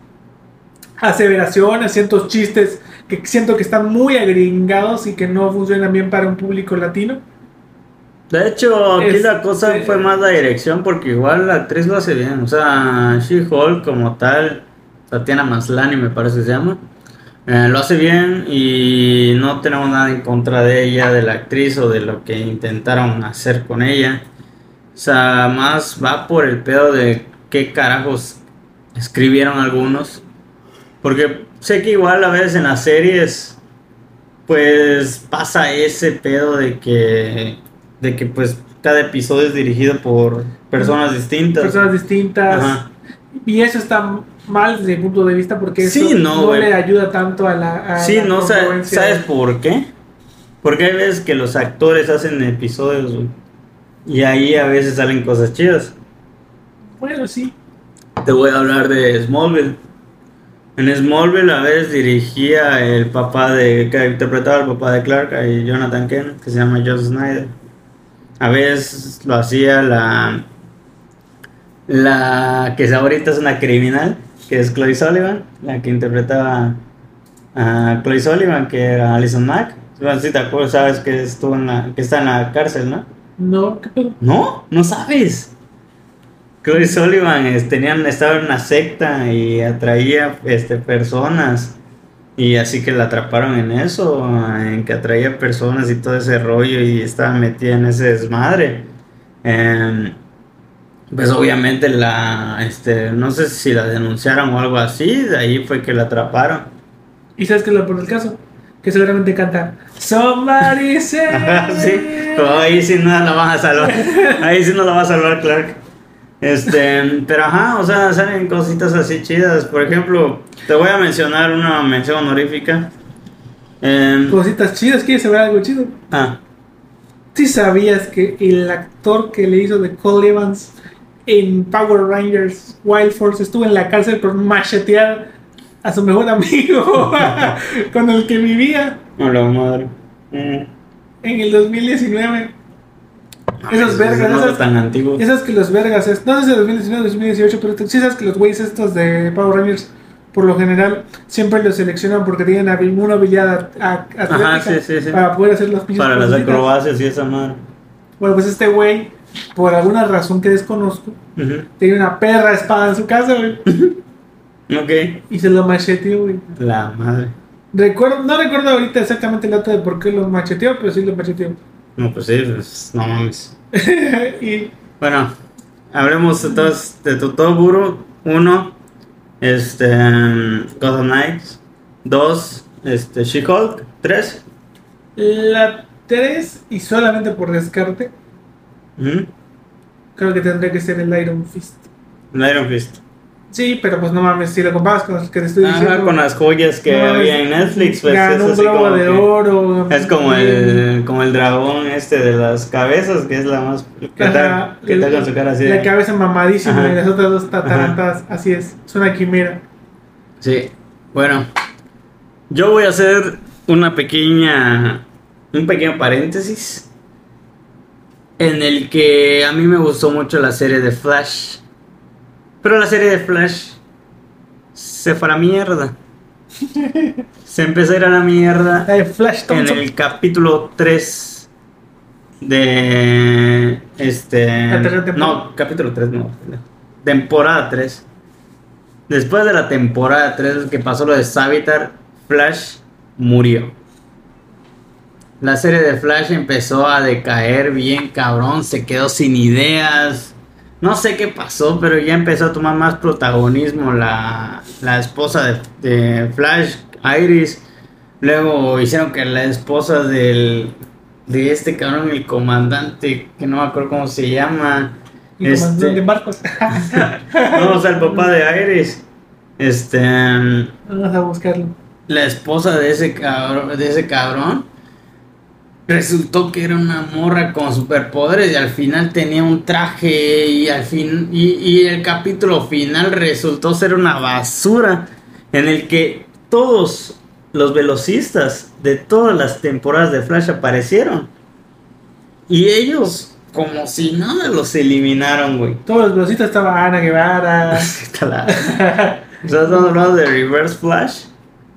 aseveraciones, ciertos chistes que siento que están muy agringados y que no funcionan bien para un público latino. De hecho, aquí la cosa fue más la dirección porque igual la actriz lo hace bien. O sea, She-Hulk como tal, Tatiana Maslany me parece que se llama, eh, lo hace bien y no tenemos nada en contra de ella, de la actriz o de lo que intentaron hacer con ella. O sea, más va por el pedo de qué carajos escribieron algunos. Porque sé que igual a veces en las series pues pasa ese pedo de que de que pues cada episodio es dirigido por personas distintas. Personas distintas. Ajá. Y eso está mal desde mi punto de vista porque eso Sí, no, le ayuda tanto a la. a Sí, la no sabes por qué? Porque hay veces que los actores hacen episodios y ahí a veces salen cosas chidas. Bueno, sí. Te voy a hablar de Smallville. En Smallville a veces dirigía el papá de que interpretaba al papá de Clark, y Jonathan Kent, que se llama Josh Snyder. A veces lo hacía la la que ahorita es una criminal, que es Chloe Sullivan, la que interpretaba a Chloe Sullivan, que era Alison Mack. Bueno, Si te acuerdas, sabes que estuvo en la, que está en la cárcel, ¿no? No, ¿qué pedo? No, no sabes. Chloe Sullivan es- tenían, estaba en una secta y atraía este, personas. Y así que la atraparon en eso, en que atraía personas y todo ese rollo y estaba metida en ese desmadre. Em, pues obviamente la, este, no sé si la denunciaron o algo así, de ahí fue que la atraparon. ¿Y sabes qué es lo por el caso? Que seguramente canta Somebody Ajá, sí, pero ahí sí no la vas a salvar. Ahí sí no la va a salvar Clark. Este, pero ajá, o sea, salen cositas así chidas. Por ejemplo, te voy a mencionar una mención honorífica. Em, Cositas chidas, ¿quieres saber algo chido? ah, ¿Sí sabías que el actor que le hizo de Cole Evans en Power Rangers Wild Force estuvo en la cárcel por machetear a su mejor amigo con el que vivía no la madre. Mm, en el 2019? Esos eso vergas, no esos- es tan antiguo. Sabes que los vergas, es, no sé si 2019 o 2018, pero sí sabes que los güeyes estos de Power Rangers, por lo general, siempre los seleccionan porque tienen habi- una habilidad atlética sí, sí, sí. para poder hacer las pinches Para las acrobacias y esa madre. Bueno, pues este güey, por alguna razón que desconozco, Ujú. tenía una perra espada en su casa, güey, Ok. y se lo macheteó, güey. La madre. Recuerdo, no recuerdo ahorita exactamente el dato de por qué lo macheteó, pero sí lo macheteó. No, pues sí, pues, no mames. y Bueno, hablemos entonces de burro. Uno, este, Gotham Knights. Dos, este, She-Hulk. Tres, la 3, y solamente por descarte, creo que tendría que ser el Iron Fist. el Iron Fist. Sí, pero pues no mames, si lo comparas con los que te estoy Ajá, diciendo. con las joyas que no había en Netflix, pues es un así globo como de que- oro. Es como el, como el dragón este de las cabezas, que es la más... que está, Ajá, que con su cara así de- La cabeza mamadísima Ajá. y las otras dos tatarantas, así es. Es una quimera. Sí, bueno, yo voy a hacer una pequeña, un pequeño paréntesis en el que a mí me gustó mucho la serie de Flash, pero la serie de Flash se fue a la mierda. Se empezó a ir a la mierda Flash en el capítulo 3 de este no, capítulo 3 no, temporada 3. Después de la temporada 3 que pasó lo de Savitar, Flash murió. La serie de Flash empezó a decaer bien cabrón, se quedó sin ideas. No sé qué pasó, pero ya empezó a tomar más protagonismo la, la esposa de, de Flash, Iris. Luego hicieron que la esposa del, de este cabrón, el comandante, que no me acuerdo cómo se llama. Y como este- de barcos. no, o sea, el papá de Iris. Este. Vamos a buscarlo. La esposa de ese cabrón, de ese cabrón. Resultó que era una morra con superpoderes y al final tenía un traje y al fin y, y el capítulo final resultó ser una basura en el que todos los velocistas de todas las temporadas de Flash aparecieron y ellos como si nada los eliminaron, güey. Todos los velocitas estaba Ana Guevara. Está la- O sea, estamos hablando de Reverse Flash.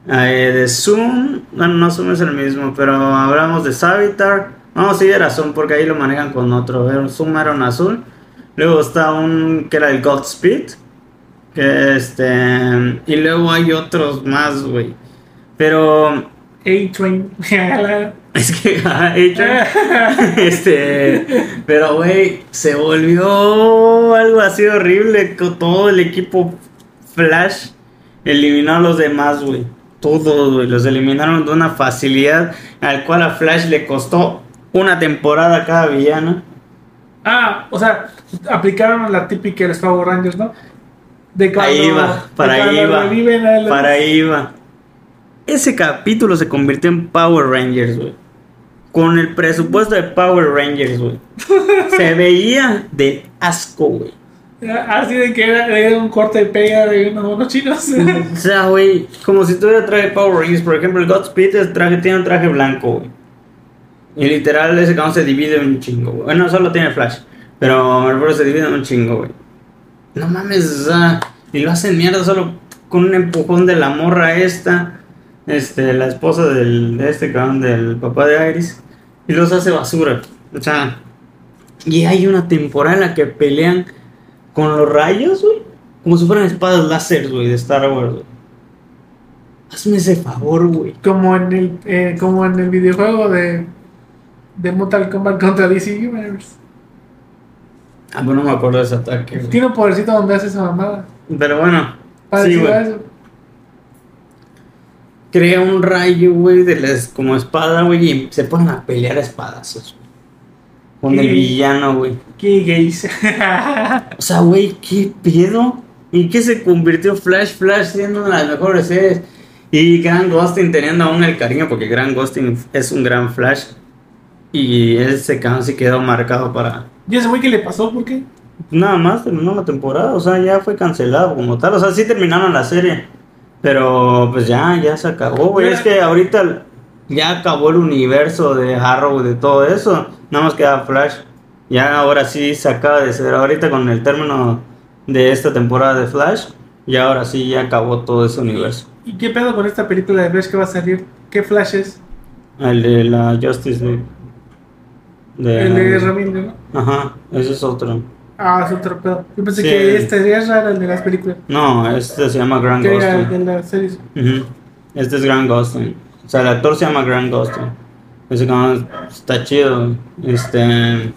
Eh, de Zoom. Bueno, no Zoom es el mismo, pero hablamos de Savitar. No, sí era Zoom porque ahí lo manejan con otro. Era- Zoom era un azul. Luego está un que era el Godspeed. Que este. Y luego hay otros más, güey. Pero. A-Train. Es que. hecho, este. Pero, güey, se volvió algo así horrible. Con todo el equipo Flash eliminó a los demás, güey. Todos, güey. Los eliminaron de una facilidad al cual a Flash le costó una temporada cada villano. ah, o sea, aplicaron la típica de los Power Rangers, ¿no? De cuando, Ahí va, de para ahí va. reviven a los- Para ahí va. Ese capítulo se convirtió en Power Rangers, güey. Con el presupuesto de Power Rangers, güey. Se veía de asco, güey. Así de que era, era un corte de pega de unos monos chinos. O sea, güey, como si tuviera traje Power Rangers. Por ejemplo, el Godspeed es traje, tiene un traje blanco, güey. Y literal ese cabrón se divide un chingo, güey. Bueno, solo tiene flash. Pero me refiero se divide un chingo, güey. No mames, o sea, y lo hacen mierda solo con un empujón de la morra esta. Este, la esposa del, de este cabrón, del papá de Iris. Y los hace basura. O sea, y hay una temporada en la que pelean con los rayos, güey. Como si fueran espadas láser, güey, de Star Wars, güey. Hazme ese favor, güey. como en el eh, como en el videojuego de de Mortal Kombat contra DC Universe. Ah, pues no me acuerdo de ese ataque, güey. Tiene un podercito donde hace esa mamada. Pero bueno, sí, güey. eso. Crea un rayo, güey, de las, como espada, güey, y se ponen a pelear a espadazos. Con el villano, güey. Qué gays. O sea, güey, ¿qué pedo? ¿En qué se convirtió Flash? Flash siendo una de las mejores series. Y Gran Ghosting teniendo aún el cariño, porque Gran Ghosting es un gran Flash. Y ese cabrón sí quedó marcado para ¿Y ese güey qué le pasó? ¿Por qué? nada más terminó la temporada. O sea, ya fue cancelado como tal. O sea, sí terminaron la serie. Pero pues ya, ya se acabó, güey. Es que ahorita ya acabó el universo de Arrow, de todo eso. Nada más queda Flash. Ya ahora sí se acaba de hacer. Ahorita con el término de esta temporada de Flash. Y ahora sí ya acabó todo ese universo. ¿Y qué pedo con esta película de Flash que va a salir? ¿Qué Flash es? El de la Justice League. De- El de Ramírez, ¿no? Ajá, ese es otro. Ah, es otro pedo. Yo pensé Sí. que este es raro el de las películas. No, este se llama Grand Ghosting. de las series. Ujú. Este es Grand Ghosting. O sea, el actor se llama Grand Ghosting. Ese cabrón está chido. Este.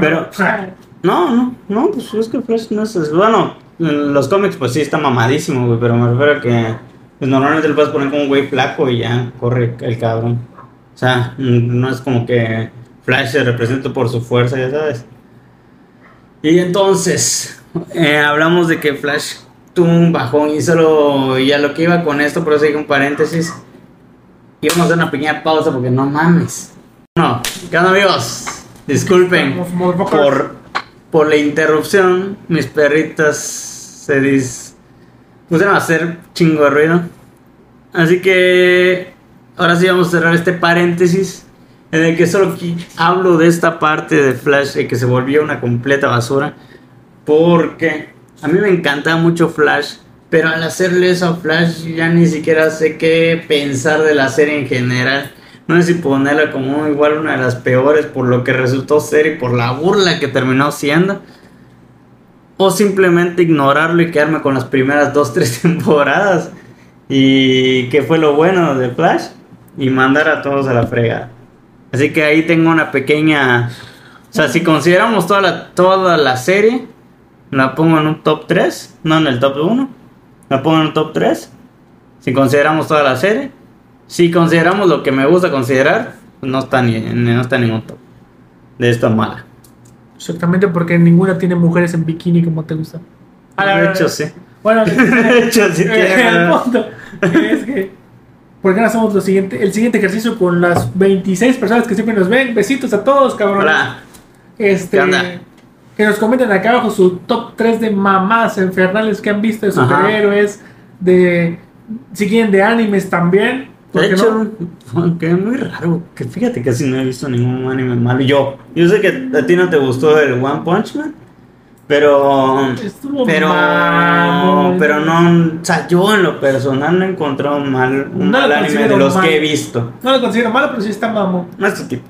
Pero- No, no, no, pues es que Flash no es. Bueno, en los cómics, pues sí está mamadísimo, güey. Pero me refiero a que. Pues normalmente le puedes poner como un güey flaco y ya corre el cabrón. O sea, no es como que Flash se represente por su fuerza, ya sabes. Y entonces, eh, hablamos de que Flash tuvo un bajón y solo, y a lo que iba con esto, por eso dije un paréntesis, íbamos a hacer una pequeña pausa porque no mames. No, ¿qué onda amigos? Disculpen por, por la interrupción, mis perritas se dis, pusieron a hacer chingo de ruido. Así que ahora sí vamos a cerrar este paréntesis en el que solo hablo de esta parte de Flash de que se volvió una completa basura. Porque a mí me encantaba mucho Flash, pero al hacerle eso a Flash ya ni siquiera sé qué pensar de la serie en general. No sé si ponerla como igual una de las peores por lo que resultó ser y por la burla que terminó siendo. O simplemente ignorarlo y quedarme con las primeras dos, tres temporadas. Y que fue lo bueno de Flash. Y mandar a todos a la fregada. Así que ahí tengo una pequeña... O sea, si consideramos toda la, toda la serie, la pongo en un top 3, no en el top 1. La pongo en un top 3. Si consideramos toda la serie. Si consideramos lo que me gusta considerar, no está, ni, no está en ningún top. De esta mala. Exactamente porque ninguna tiene mujeres en bikini como te gusta. De hecho, sí. Bueno, De hecho, sí el tiene. punto es que. ¿Por qué no hacemos lo siguiente? El siguiente ejercicio con las 26 personas que siempre nos ven. Besitos a todos, cabrón. Hola. Este, ¿Qué onda? Que nos comenten acá abajo su top 3 de mamás infernales que han visto de superhéroes. De. Si quieren, de animes también. ¿por De hecho, aunque es muy raro, que fíjate que casi no he visto ningún anime malo. Yo, yo sé que a ti no te gustó el One Punch Man, pero, Estuvo pero, mal. pero no, o sea, yo en lo personal no he encontrado un mal, un No mal anime de los mal. que he visto. No lo considero malo, pero sí está mamón. No es tu tipo.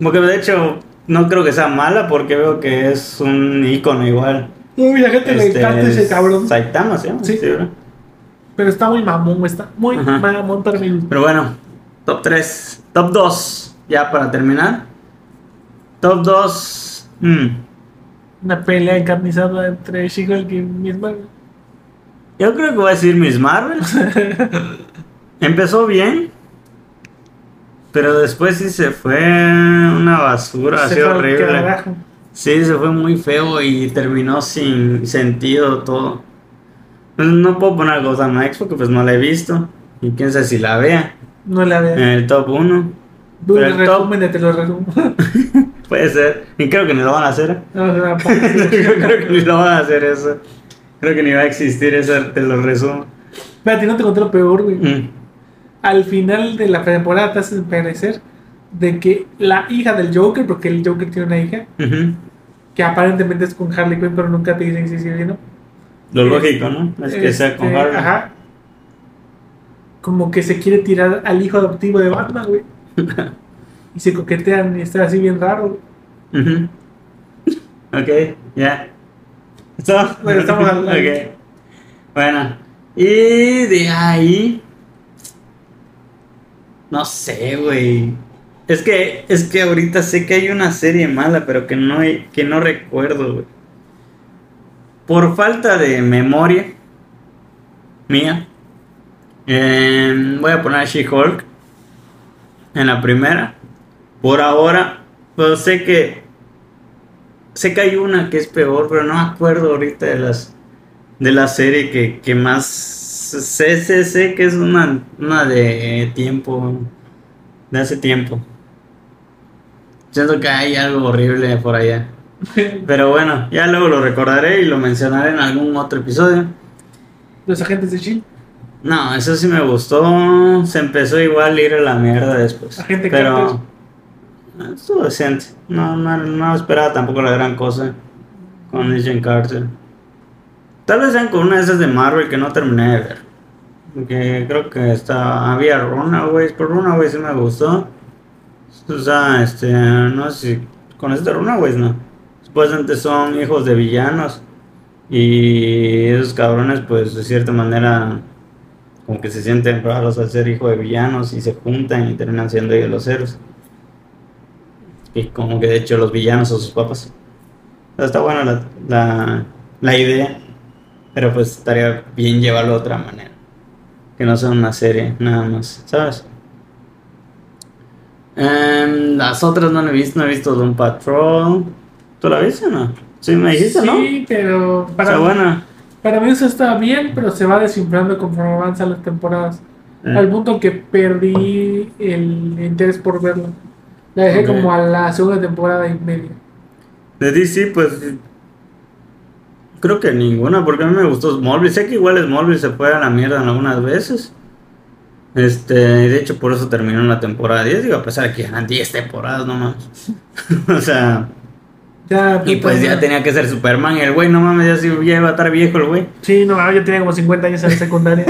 Porque de hecho no creo que sea mala porque veo que es un icono igual. Uy, la gente le Este, encanta ese cabrón. Saitama, ¿sí? Sí. ¿verdad? Pero está muy mamón, está muy Ajá. mamón para mí. Pero bueno, top 3. Top 2, ya para terminar. Top 2. mm, Una pelea encarnizada entre She-Hulk y Miss Marvel. yo creo que voy a decir Miss Marvel. Empezó bien. Pero después sí se fue una basura, Se así horrible. carajo. Sí, se fue muy feo y terminó sin sentido todo. Pues No puedo poner Gotham X porque pues no la he visto. Y quién sabe si la vea. No la En veo. el top 1. Tú pero el top- resumen de te lo resumo. Puede ser. Y creo que ni lo van a hacer. No, o sea, Yo creo que ni lo van a hacer eso. Creo que ni va a existir eso, te lo resumo. Espérate, no te conté lo peor, güey. Mm. Al final de la temporada te haces parecer de que la hija del Joker, porque el Joker tiene una hija, que aparentemente es con Harley Quinn, pero nunca te dicen si sí o no. Lo lógico, ¿no? Es que sea con Este, Harley. Ajá. Como que se quiere tirar al hijo adoptivo de Batman, güey. y se coquetean y está así bien raro. Ujú. Ok, ya. ¿Está? Bueno, estamos al- Ok. Bueno, y de ahí. No sé, güey. Es que, es que ahorita sé que hay una serie mala, pero que no, que no recuerdo, güey. Por falta de memoria mía, em, voy a poner a She-Hulk en la primera. Por ahora, pues sé que sé que hay una que es peor, pero no me acuerdo ahorita de las de la serie que, que más sé, sé, sé que es una, una de tiempo, de hace tiempo. Siento que hay algo horrible por allá. Pero bueno, ya luego lo recordaré y lo mencionaré en algún otro episodio. Los agentes de Shield. No, eso sí me gustó. Se empezó igual a ir a la mierda después. Agente pero estuvo decente. No, no, no esperaba tampoco la gran cosa con Agent Carter. Tal vez sean con una de esas de Marvel que no terminé de ver. Porque creo que está, había Runaways, por Runaways sí me gustó. O sea, este, no sé si con este Runaways no. Supuestamente son hijos de villanos. Y esos cabrones, pues de cierta manera, como que se sienten raros al ser hijo de villanos y se juntan y terminan siendo ellos los héroes. Y como que de hecho los villanos son sus papás. O sea, está buena la, la, la idea, pero pues estaría bien llevarlo de otra manera. Que no sea una serie, nada más, ¿sabes? Em, las otras no he visto, no he visto Doom Patrol. ¿Tú la viste o no? Sí, me dijiste, ¿no? Sí, pero para Está buena. Para mí eso está bien, pero se va desinflando conforme avanzan las temporadas. Mm. Al punto que perdí el interés por verlo. La dejé como a la segunda temporada y media. De DC, pues. Creo que ninguna, porque a mí me gustó Smallville. Sé que igual Smallville se fue a la mierda en algunas veces. Este, y de hecho por eso terminó en la temporada 10. Digo, a pesar de que eran 10 temporadas nomás. o sea, Ya, y pues ya tenía que ser Superman. El güey, no mames, ya, sí, ya iba a estar viejo el güey. Sí, no, yo tenía como 50 años en la secundaria.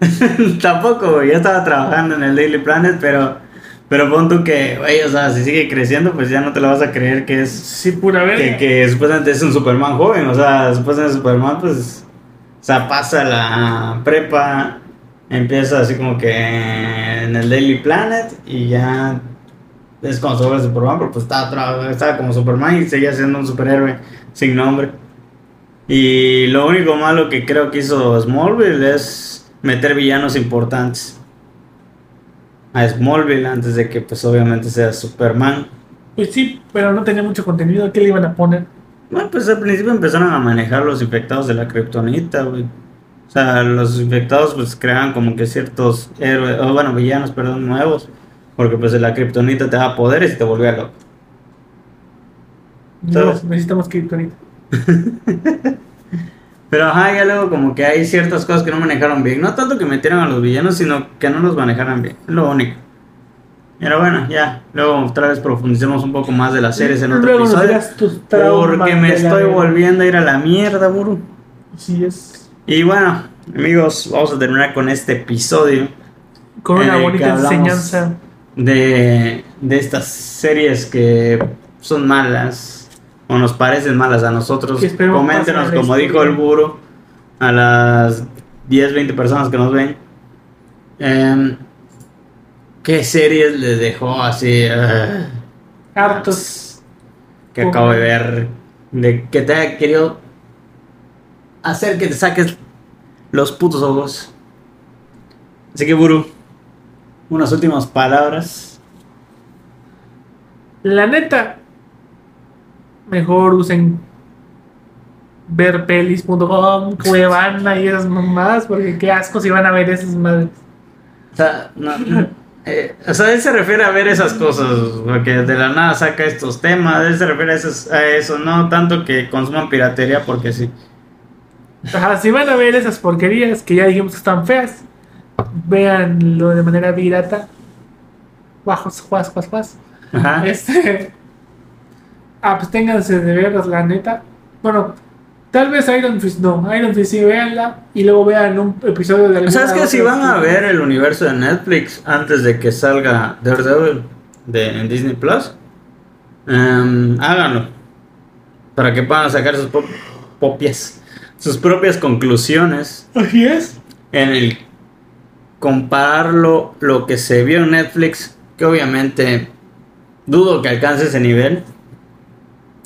Tampoco, güey, ya estaba trabajando en el Daily Planet, pero. Pero pon tú que, o sea, si sigue creciendo, pues ya no te lo vas a creer que es sí, pura que, verga. que supuestamente es un Superman joven, o sea, supuestamente Superman, pues, o sea, pasa la prepa, empieza así como que en el Daily Planet y ya es se vuelve Superman, pero pues estaba, estaba como Superman y seguía siendo un superhéroe sin nombre. Y lo único malo que creo que hizo Smallville es meter villanos importantes a Smallville antes de que pues obviamente sea Superman. Pues sí, pero no tenía mucho contenido. ¿Qué le iban a poner? Bueno, pues al principio empezaron a manejar los infectados de la kriptonita, güey. O sea, los infectados pues creaban como que ciertos héroes, o bueno, villanos, perdón, nuevos. Porque pues la kriptonita te da poderes y te volvía loco. Necesitamos Kryptonita. Pero ajá, ya luego como que hay ciertas cosas que no manejaron bien. No tanto que metieran a los villanos, sino que no los manejaran bien. Es lo único. Pero bueno, ya. Luego otra vez profundicemos un poco más de las series en otro Luego episodio. tus Porque me estoy vida. volviendo a ir a la mierda, buru. Sí, es. Y bueno, amigos, vamos a terminar con este episodio Con una bonita enseñanza. de, de estas series que son malas o nos parecen malas a nosotros. Coméntenos, como dijo el buro, a las 10, 20 personas que nos ven. em, ¿Qué series les dejó así ah, Hartos. que acabo de ver? De que te haya querido hacer que te saques los putos ojos. Así que, Buru, unas últimas palabras. La neta. Mejor usen verpelis.com, Cuevana y esas mamadas, porque qué asco si van a ver esas madres. O sea, no, no, eh, o sea, él se refiere a ver esas cosas, porque de la nada saca estos temas, él se refiere a, esos- a eso, no tanto que consuman piratería, porque sí. Ajá, si van a ver esas porquerías que ya dijimos que están feas, véanlo de manera pirata. Bajos, juas, juas, juas. Ajá. Este. Absténganse de verlas, la neta. Bueno, tal vez Iron Fist no. Iron Fist sí, véanla. Y luego vean un episodio de O sea, es alguna que si van a ver el universo de Netflix antes de que salga Daredevil de, en Disney Plus, em, háganlo. Para que puedan sacar sus propias, sus propias conclusiones Así es. en el compararlo lo que se vio en Netflix, que obviamente dudo que alcance ese nivel.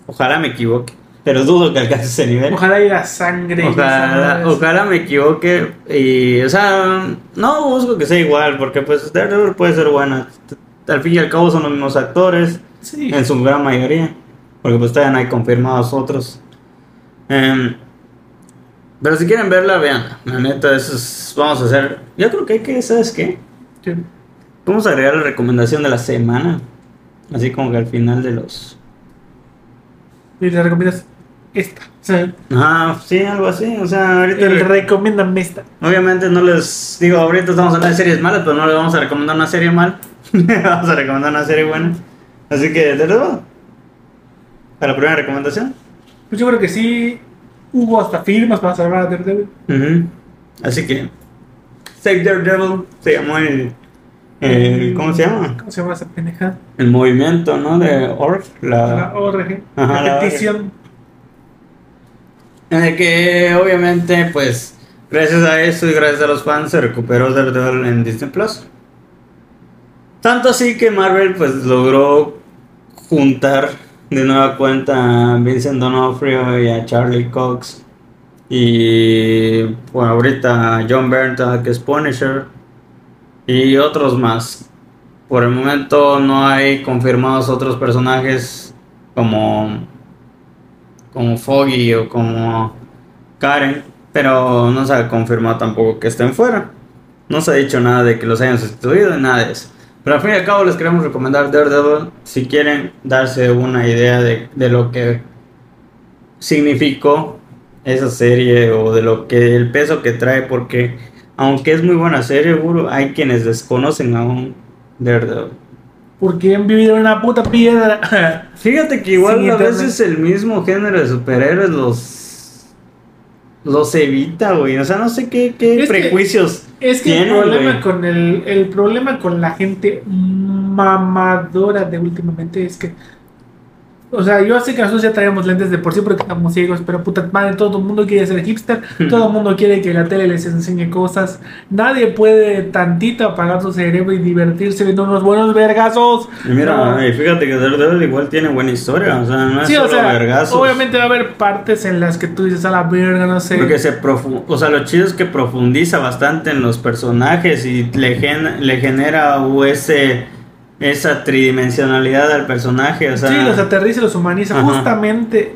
Ojalá me equivoque, pero dudo que alcance ese nivel. Ojalá haya sangre. ojalá me equivoque y, o sea, no busco que sea igual, porque pues Daredevil puede ser buena. Al fin y al cabo son los mismos actores, Sí. en su gran mayoría, porque pues todavía no hay confirmados otros. Em, pero si quieren verla, vean. La neta, eso es, vamos a hacer, yo creo que hay que, ¿sabes qué? Sí. Vamos a agregar la recomendación de la semana, así como que al final de los... Y te recomiendas esta. Ah, sí, algo así, o sea, ahorita... el le- recomiéndame esta. Obviamente no les digo, ahorita estamos hablando de series malas, pero no les vamos a recomendar una serie mal. vamos a recomendar una serie buena. Así que, te lo. Para la primera recomendación. Pues yo creo que sí. Hubo hasta firmas para salvar a Daredevil. Así que, Save Daredevil se llamó el. El- ¿Cómo se llama? ¿Cómo se llama esa pendejada? El movimiento, ¿no? De Org. La La, ORG. Ajá, la petición. en el que, obviamente, pues, gracias a eso y gracias a los fans se recuperó Daredevil en Disney Plus. Tanto así que Marvel pues logró juntar de nueva cuenta a Vincent D'Onofrio y a Charlie Cox y bueno, ahorita a John Bernthal que es Punisher y otros más. Por el momento no hay confirmados otros personajes como como Foggy o como Karen, pero no se ha confirmado tampoco que estén fuera. No se ha dicho nada de que los hayan sustituido, nada de eso. Pero al fin y al cabo les queremos recomendar Daredevil si quieren darse una idea de, de lo que significó esa serie o de lo que el peso que trae porque aunque es muy buena serie, seguro hay quienes desconocen aún Daredevil. Porque han vivido en una puta piedra. Fíjate que igual Sin a internet. veces el mismo género de superhéroes los los evita, güey. O sea, no sé qué, qué Es que- prejuicios Es que el tienen, problema güey. con el, el problema con la gente mamadora de últimamente es que o sea, yo sé que nosotros ya traemos lentes de por sí porque estamos ciegos, pero puta madre, todo el mundo quiere ser hipster, todo el mundo quiere que la tele les enseñe cosas. Nadie puede tantito apagar su cerebro y divertirse viendo unos buenos vergazos. Y mira, No. y fíjate que Daredevil igual tiene buena historia, o sea, no es Sí, o solo sea, vergazos. obviamente va a haber partes en las que tú dices a la verga, no sé. Porque se profu o sea, lo chido es que profundiza bastante en los personajes y le, gen- le genera ese esa tridimensionalidad al personaje, o sea, sí, los aterriza y los humaniza. Ajá. Justamente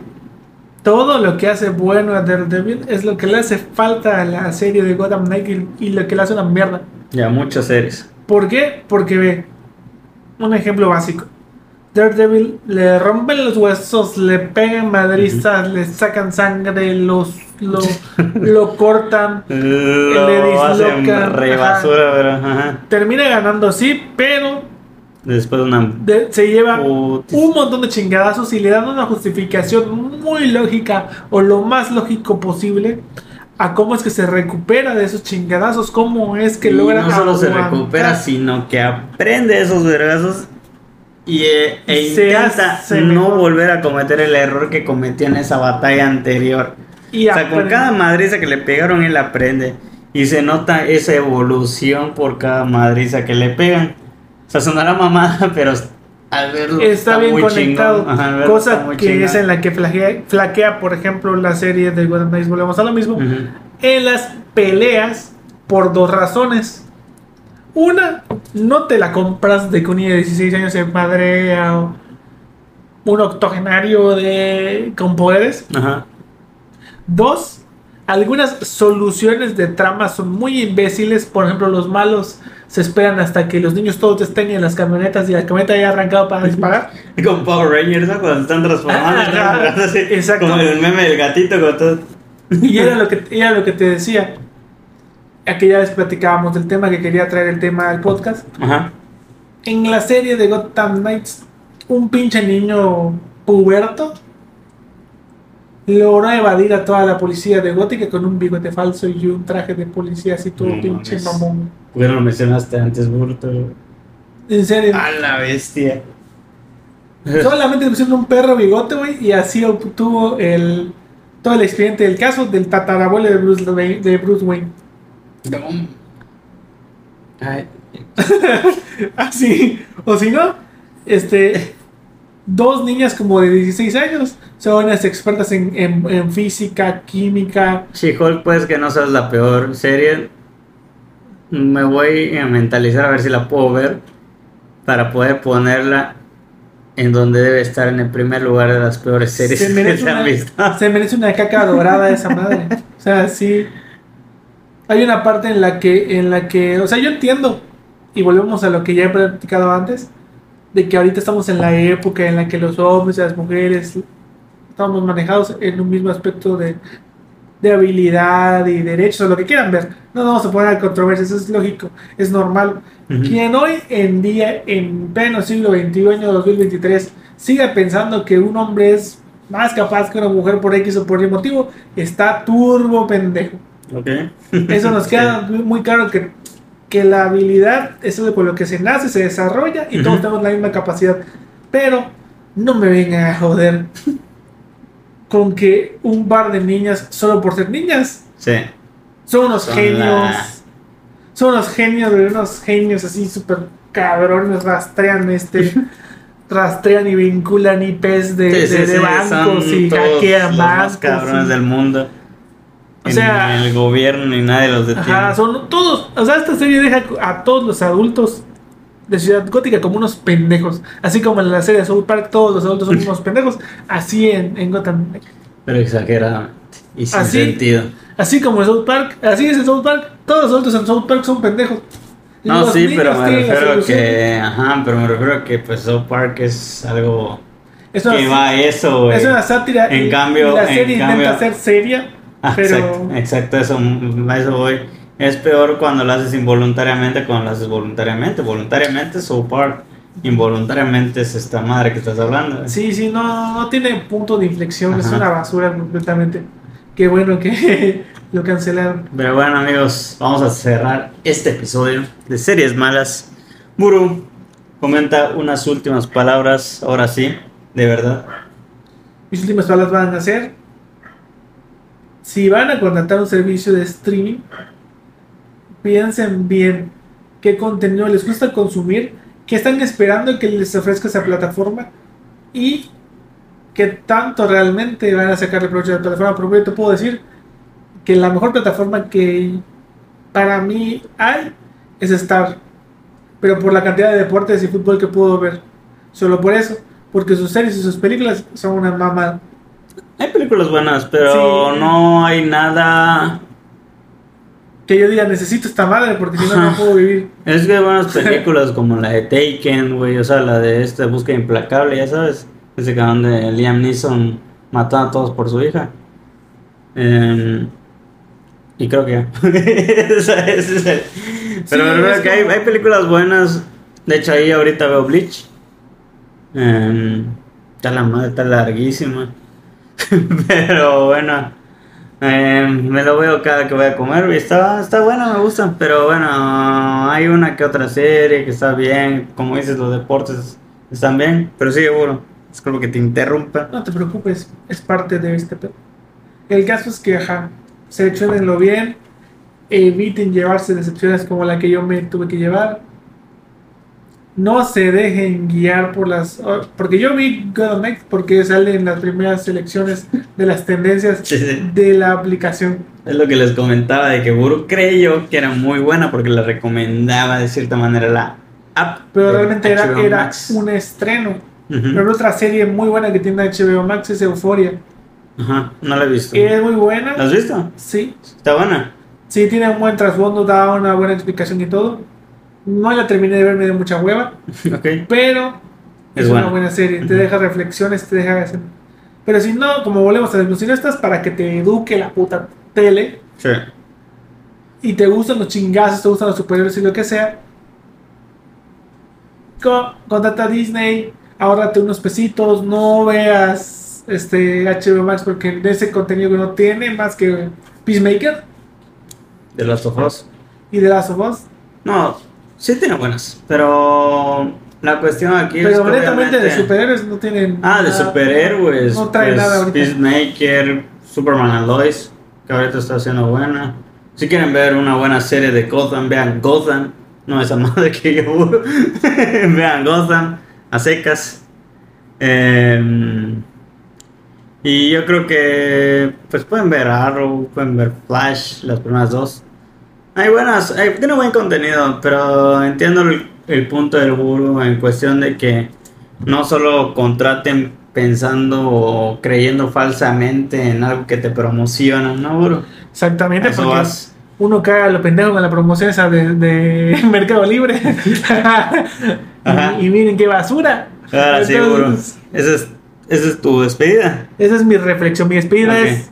todo lo que hace bueno a Daredevil es lo que le hace falta a la serie de Gotham Knight y, lo que le hace una mierda. ya muchas series. ¿Por qué? Porque ve, un ejemplo básico. Daredevil le rompen los huesos, le pegan madrizas, le sacan sangre, los, lo, lo cortan, Lo hacen dislocan, re basura, pero ajá. termina ganando sí, pero Después de una de- se lleva Putis. un montón de chingadazos y le dan una justificación muy lógica o lo más lógico posible a cómo es que se recupera de esos chingadazos, cómo es que y logra no solo se recupera, sino que aprende esos vergazos y eh, e intenta hace no mejor. volver a cometer el error que cometió en esa batalla anterior. y O sea, con cada madriza que le pegaron, él aprende. Y se nota esa evolución por cada madriza que le pegan. O sea, sonará mamada, pero al verlo está, bien muy conectado. chingón. Ajá, al verlo está cosa que chingón. es en la que flaquea, flaquea, por ejemplo, la serie de Golden Knights. Volvemos a lo mismo. En las peleas, por dos razones. Una, no te la compras de que un niño de 16 años se madrea o un octogenario de, con poderes. Ajá. Dos, algunas soluciones de trama son muy imbéciles. Por ejemplo, los malos se esperan hasta que los niños todos estén en las camionetas y la camioneta haya arrancado para disparar. Con Power Rangers, ¿no? Cuando se están transformando. Ah, así, Exacto. Como el meme del gatito con todo. Y era lo que, era lo que te decía. Aquella vez platicábamos del tema que quería traer el tema al podcast. Ajá. En la serie de Gotham Knights, un pinche niño puberto logró evadir a toda la policía de Gótica con un bigote falso y un traje de policía así todo No pinche mames. mamón. ¿Por qué no lo mencionaste antes, Burto? En serio. A la bestia. Solamente le pusieron un perro bigote, güey, y así obtuvo el todo el expediente del caso del tatarabuelo de Bruce Wayne. De Bruce Wayne. Ay, Así. O si no, este. Dos niñas como de 16 años son unas expertas en, en- en física, química. She-Hulk, pues que no seas la peor serie. Me voy a mentalizar a ver si la puedo ver. Para poder ponerla en donde debe estar en el primer lugar de las peores series Se que se han visto. se merece una caca dorada esa madre. O sea, sí. Hay una parte en la que, en la que, o sea, yo entiendo, y volvemos a lo que ya he platicado antes, de que ahorita estamos en la época en la que los hombres y las mujeres estamos manejados en un mismo aspecto de, de habilidad y derechos, o lo que quieran ver. No no vamos a poner a controversias, eso es lógico, es normal. Ujú. Quien hoy en día, en pleno siglo XXI, 2023, siga pensando que un hombre es más capaz que una mujer por X o por Y motivo, está turbo pendejo. Ok. Eso nos queda muy claro que, que la habilidad es algo con lo que se nace, se desarrolla y todos tenemos la misma capacidad. Pero no me vengan a joder con que un par de niñas, solo por ser niñas, Sí. son unos Son genios. la- Son unos genios, unos genios así súper cabrones, rastrean este. rastrean y vinculan IPs de, Sí, de- sí, de sí, bancos son y hackean los más bancos. cabrones y- del mundo. O sea- el gobierno y nadie los detiene. Ajá, son todos. O sea, esta serie deja a todos los adultos de Ciudad Gótica como unos pendejos. Así como en la serie de South Park todos los adultos son unos pendejos. Así en, en Gotham. Pero exageradamente. Y sin Así. sentido. Así como en South Park, así es en South Park. Todos los adultos en South Park son pendejos. Y No, sí, pero me refiero a que. Ajá, pero me refiero a que pues South Park es algo que va a eso, güey. es una sátira. En y- cambio- la en serie intenta cambio- ser seria, pero. Exacto, exacto, eso, voy. Es peor cuando lo haces involuntariamente cuando lo haces voluntariamente. Voluntariamente South Park. Involuntariamente es esta madre que estás hablando. Sí, sí, no, no tiene punto de inflexión, es una basura completamente. Qué bueno que lo cancelaron. Pero bueno amigos, vamos a cerrar este episodio de Series Malas. Buru, comenta unas últimas palabras, ahora sí, de verdad. Mis últimas palabras van a ser: si van a contratar un servicio de streaming, piensen bien qué contenido les gusta consumir, qué están esperando que les ofrezca esa plataforma y qué tanto realmente van a sacarle provecho de la plataforma. Porque yo te puedo decir que la mejor plataforma que para mí hay es Star, pero por la cantidad de deportes y fútbol que puedo ver, solo por eso, porque sus series y sus películas son una mamá. Hay películas buenas, pero Sí. no hay nada... Que yo diga, necesito esta madre porque si no, no puedo vivir. Es que hay buenas películas como la de Taken, güey, o sea, la de esta búsqueda implacable, ya sabes. Ese que donde Liam Neeson mató a todos por su hija. Em, y creo que ya. Esa- es Pero Sí, es que como- hay películas buenas. De hecho, ahí ahorita veo Bleach. Em, está la madre, está larguísima. Pero bueno, em, me lo veo cada que voy a comer y está, está buena, me gusta. Pero bueno, hay una que otra serie que está bien. Como dices, los deportes están bien. Pero sigue, seguro. Como que te interrumpa. No te preocupes, es parte de este pedo. El caso es que, ajá, seleccionenlo bien, eviten llevarse decepciones como la que yo me tuve que llevar. No se dejen guiar por las. oh, Porque yo vi God Make porque sale en las primeras selecciones de las tendencias Sí, sí. de la aplicación. Es lo que les comentaba de que Buru creyó que era muy buena porque le recomendaba de cierta manera la app. Pero realmente era, era un estreno. Ujú. Pero otra serie muy buena que tiene HBO Max es Euphoria. Ajá, no la he visto. Es muy buena. ¿La has visto? Sí, Está buena. Sí, tiene un buen trasfondo, da una buena explicación y todo. No la terminé de ver, me dio mucha hueva, pero es, Es una buena. serie. Te deja reflexiones, te deja... hacer- Pero si no, como volvemos a decir, estas para que te eduque la puta tele Sí. y te gustan los chingazos, te gustan los superhéroes y lo que sea, co- contrata a Disney, ahórrate unos pesitos, no veas este HBO Max porque de ese contenido que no tiene más que Peacemaker De las of Us. y The Last of Us. No, sí tiene buenas. Pero la cuestión aquí es. Pero que honestamente de superhéroes no tienen. Ah, de superhéroes. No trae pues, nada ahorita. Peacemaker, Superman and Lois, que ahorita está haciendo buena. Si quieren ver una buena serie de Gotham, vean Gotham. No esa madre que yo. vean Gotham, a secas. Em, y yo creo que pues pueden ver Arrow, pueden ver Flash, las primeras dos. Hay buenas, hay- tiene buen contenido, pero entiendo el, el punto del guru en cuestión de que no solo contraten pensando o creyendo falsamente en algo que te promociona, ¿no, guru? Exactamente, Eso porque vas. uno cae a lo pendejo con la promoción esa de, de Mercado Libre. Y, y miren qué basura. Ahora sí. Entonces, Esa es, esa es tu despedida. Esa es mi reflexión. Mi despedida es.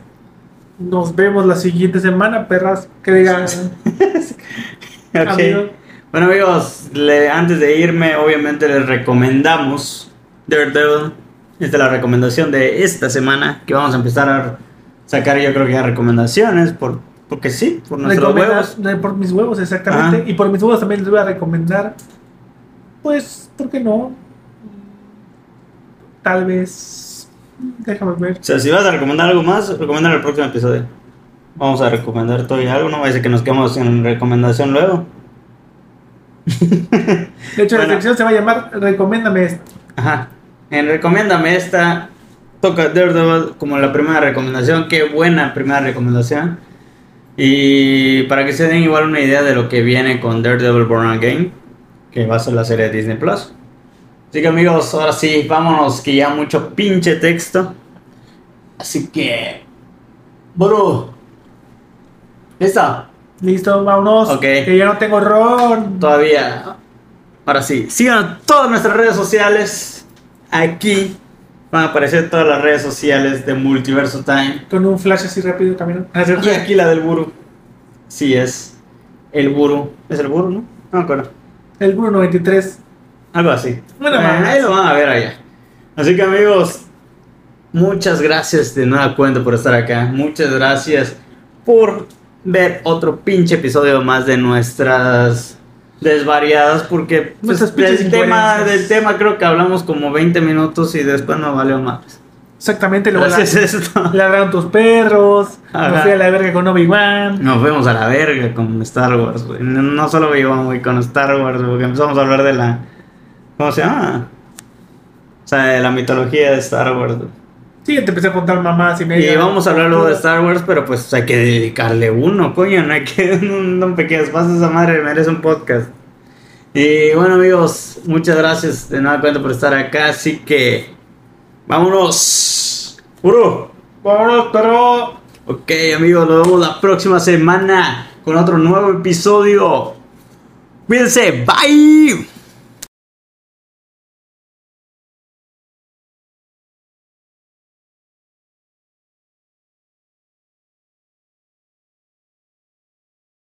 Nos vemos la siguiente semana, perras. Que digan. Bueno amigos, le- antes de irme, obviamente les recomendamos Daredevil. Esta es la recomendación de esta semana, que vamos a empezar a sacar yo creo que ya recomendaciones, por, porque sí, por nuestros huevos. Por mis huevos, exactamente. Ajá. Y por mis huevos también les voy a recomendar. Pues, ¿por qué no? Tal vez. Déjame ver. O sea, si vas a recomendar algo más, recomienda el próximo episodio. Vamos a recomendar y algo, no va a ser que nos quedemos sin recomendación luego. De hecho, la Bueno. sección se va a llamar Recomiéndame esto. Ajá. En Recomiéndame esta. Toca Daredevil como la primera recomendación. Qué buena primera recomendación. Y para que se den igual una idea de lo que viene con Daredevil Born Again. Que va a ser la serie de Disney Plus. Así que amigos, ahora sí, vámonos. Que ya mucho pinche texto. Así que. Bro. ¿Listo? Listo, vámonos. Ok. Que ya no tengo ron. Todavía. Ahora sí. Sigan todas nuestras redes sociales. Aquí van a aparecer todas las redes sociales de Multiverso Time. Con un flash así rápido camino. Y aquí la del Buru. Sí, es. El Buru. ¿Es el Buru, no? No me acuerdo. El Bruno 23. Algo así. Bueno, Eh, ahí lo van a ver allá. Así que amigos, muchas gracias de nueva cuenta por estar acá. Muchas gracias por ver otro pinche episodio más de nuestras desvariadas porque pues, del tema del tema creo que hablamos como 20 minutos y después no valió más. Exactamente, luego ladraron tus perros. Ajá. Me fui a la verga con Obi-Wan. Nos fuimos a la verga con Star Wars, güey. No, solo güey, con Star Wars, porque empezamos a hablar de la. ¿Cómo se llama? O sea, de la mitología de Star Wars. Sí, te empecé a contar mamás y media. Y vamos a hablar luego de Star Wars, pero pues hay que dedicarle uno, coño. No hay que. Un, un pequeño espacio, esa madre merece un podcast. Y bueno, amigos, muchas gracias de nueva cuenta por estar acá. Así que. ¡Vámonos! ¡Puro! Vámonos, perro. Ok, amigos, nos vemos la próxima semana con otro nuevo episodio. Cuídense, bye.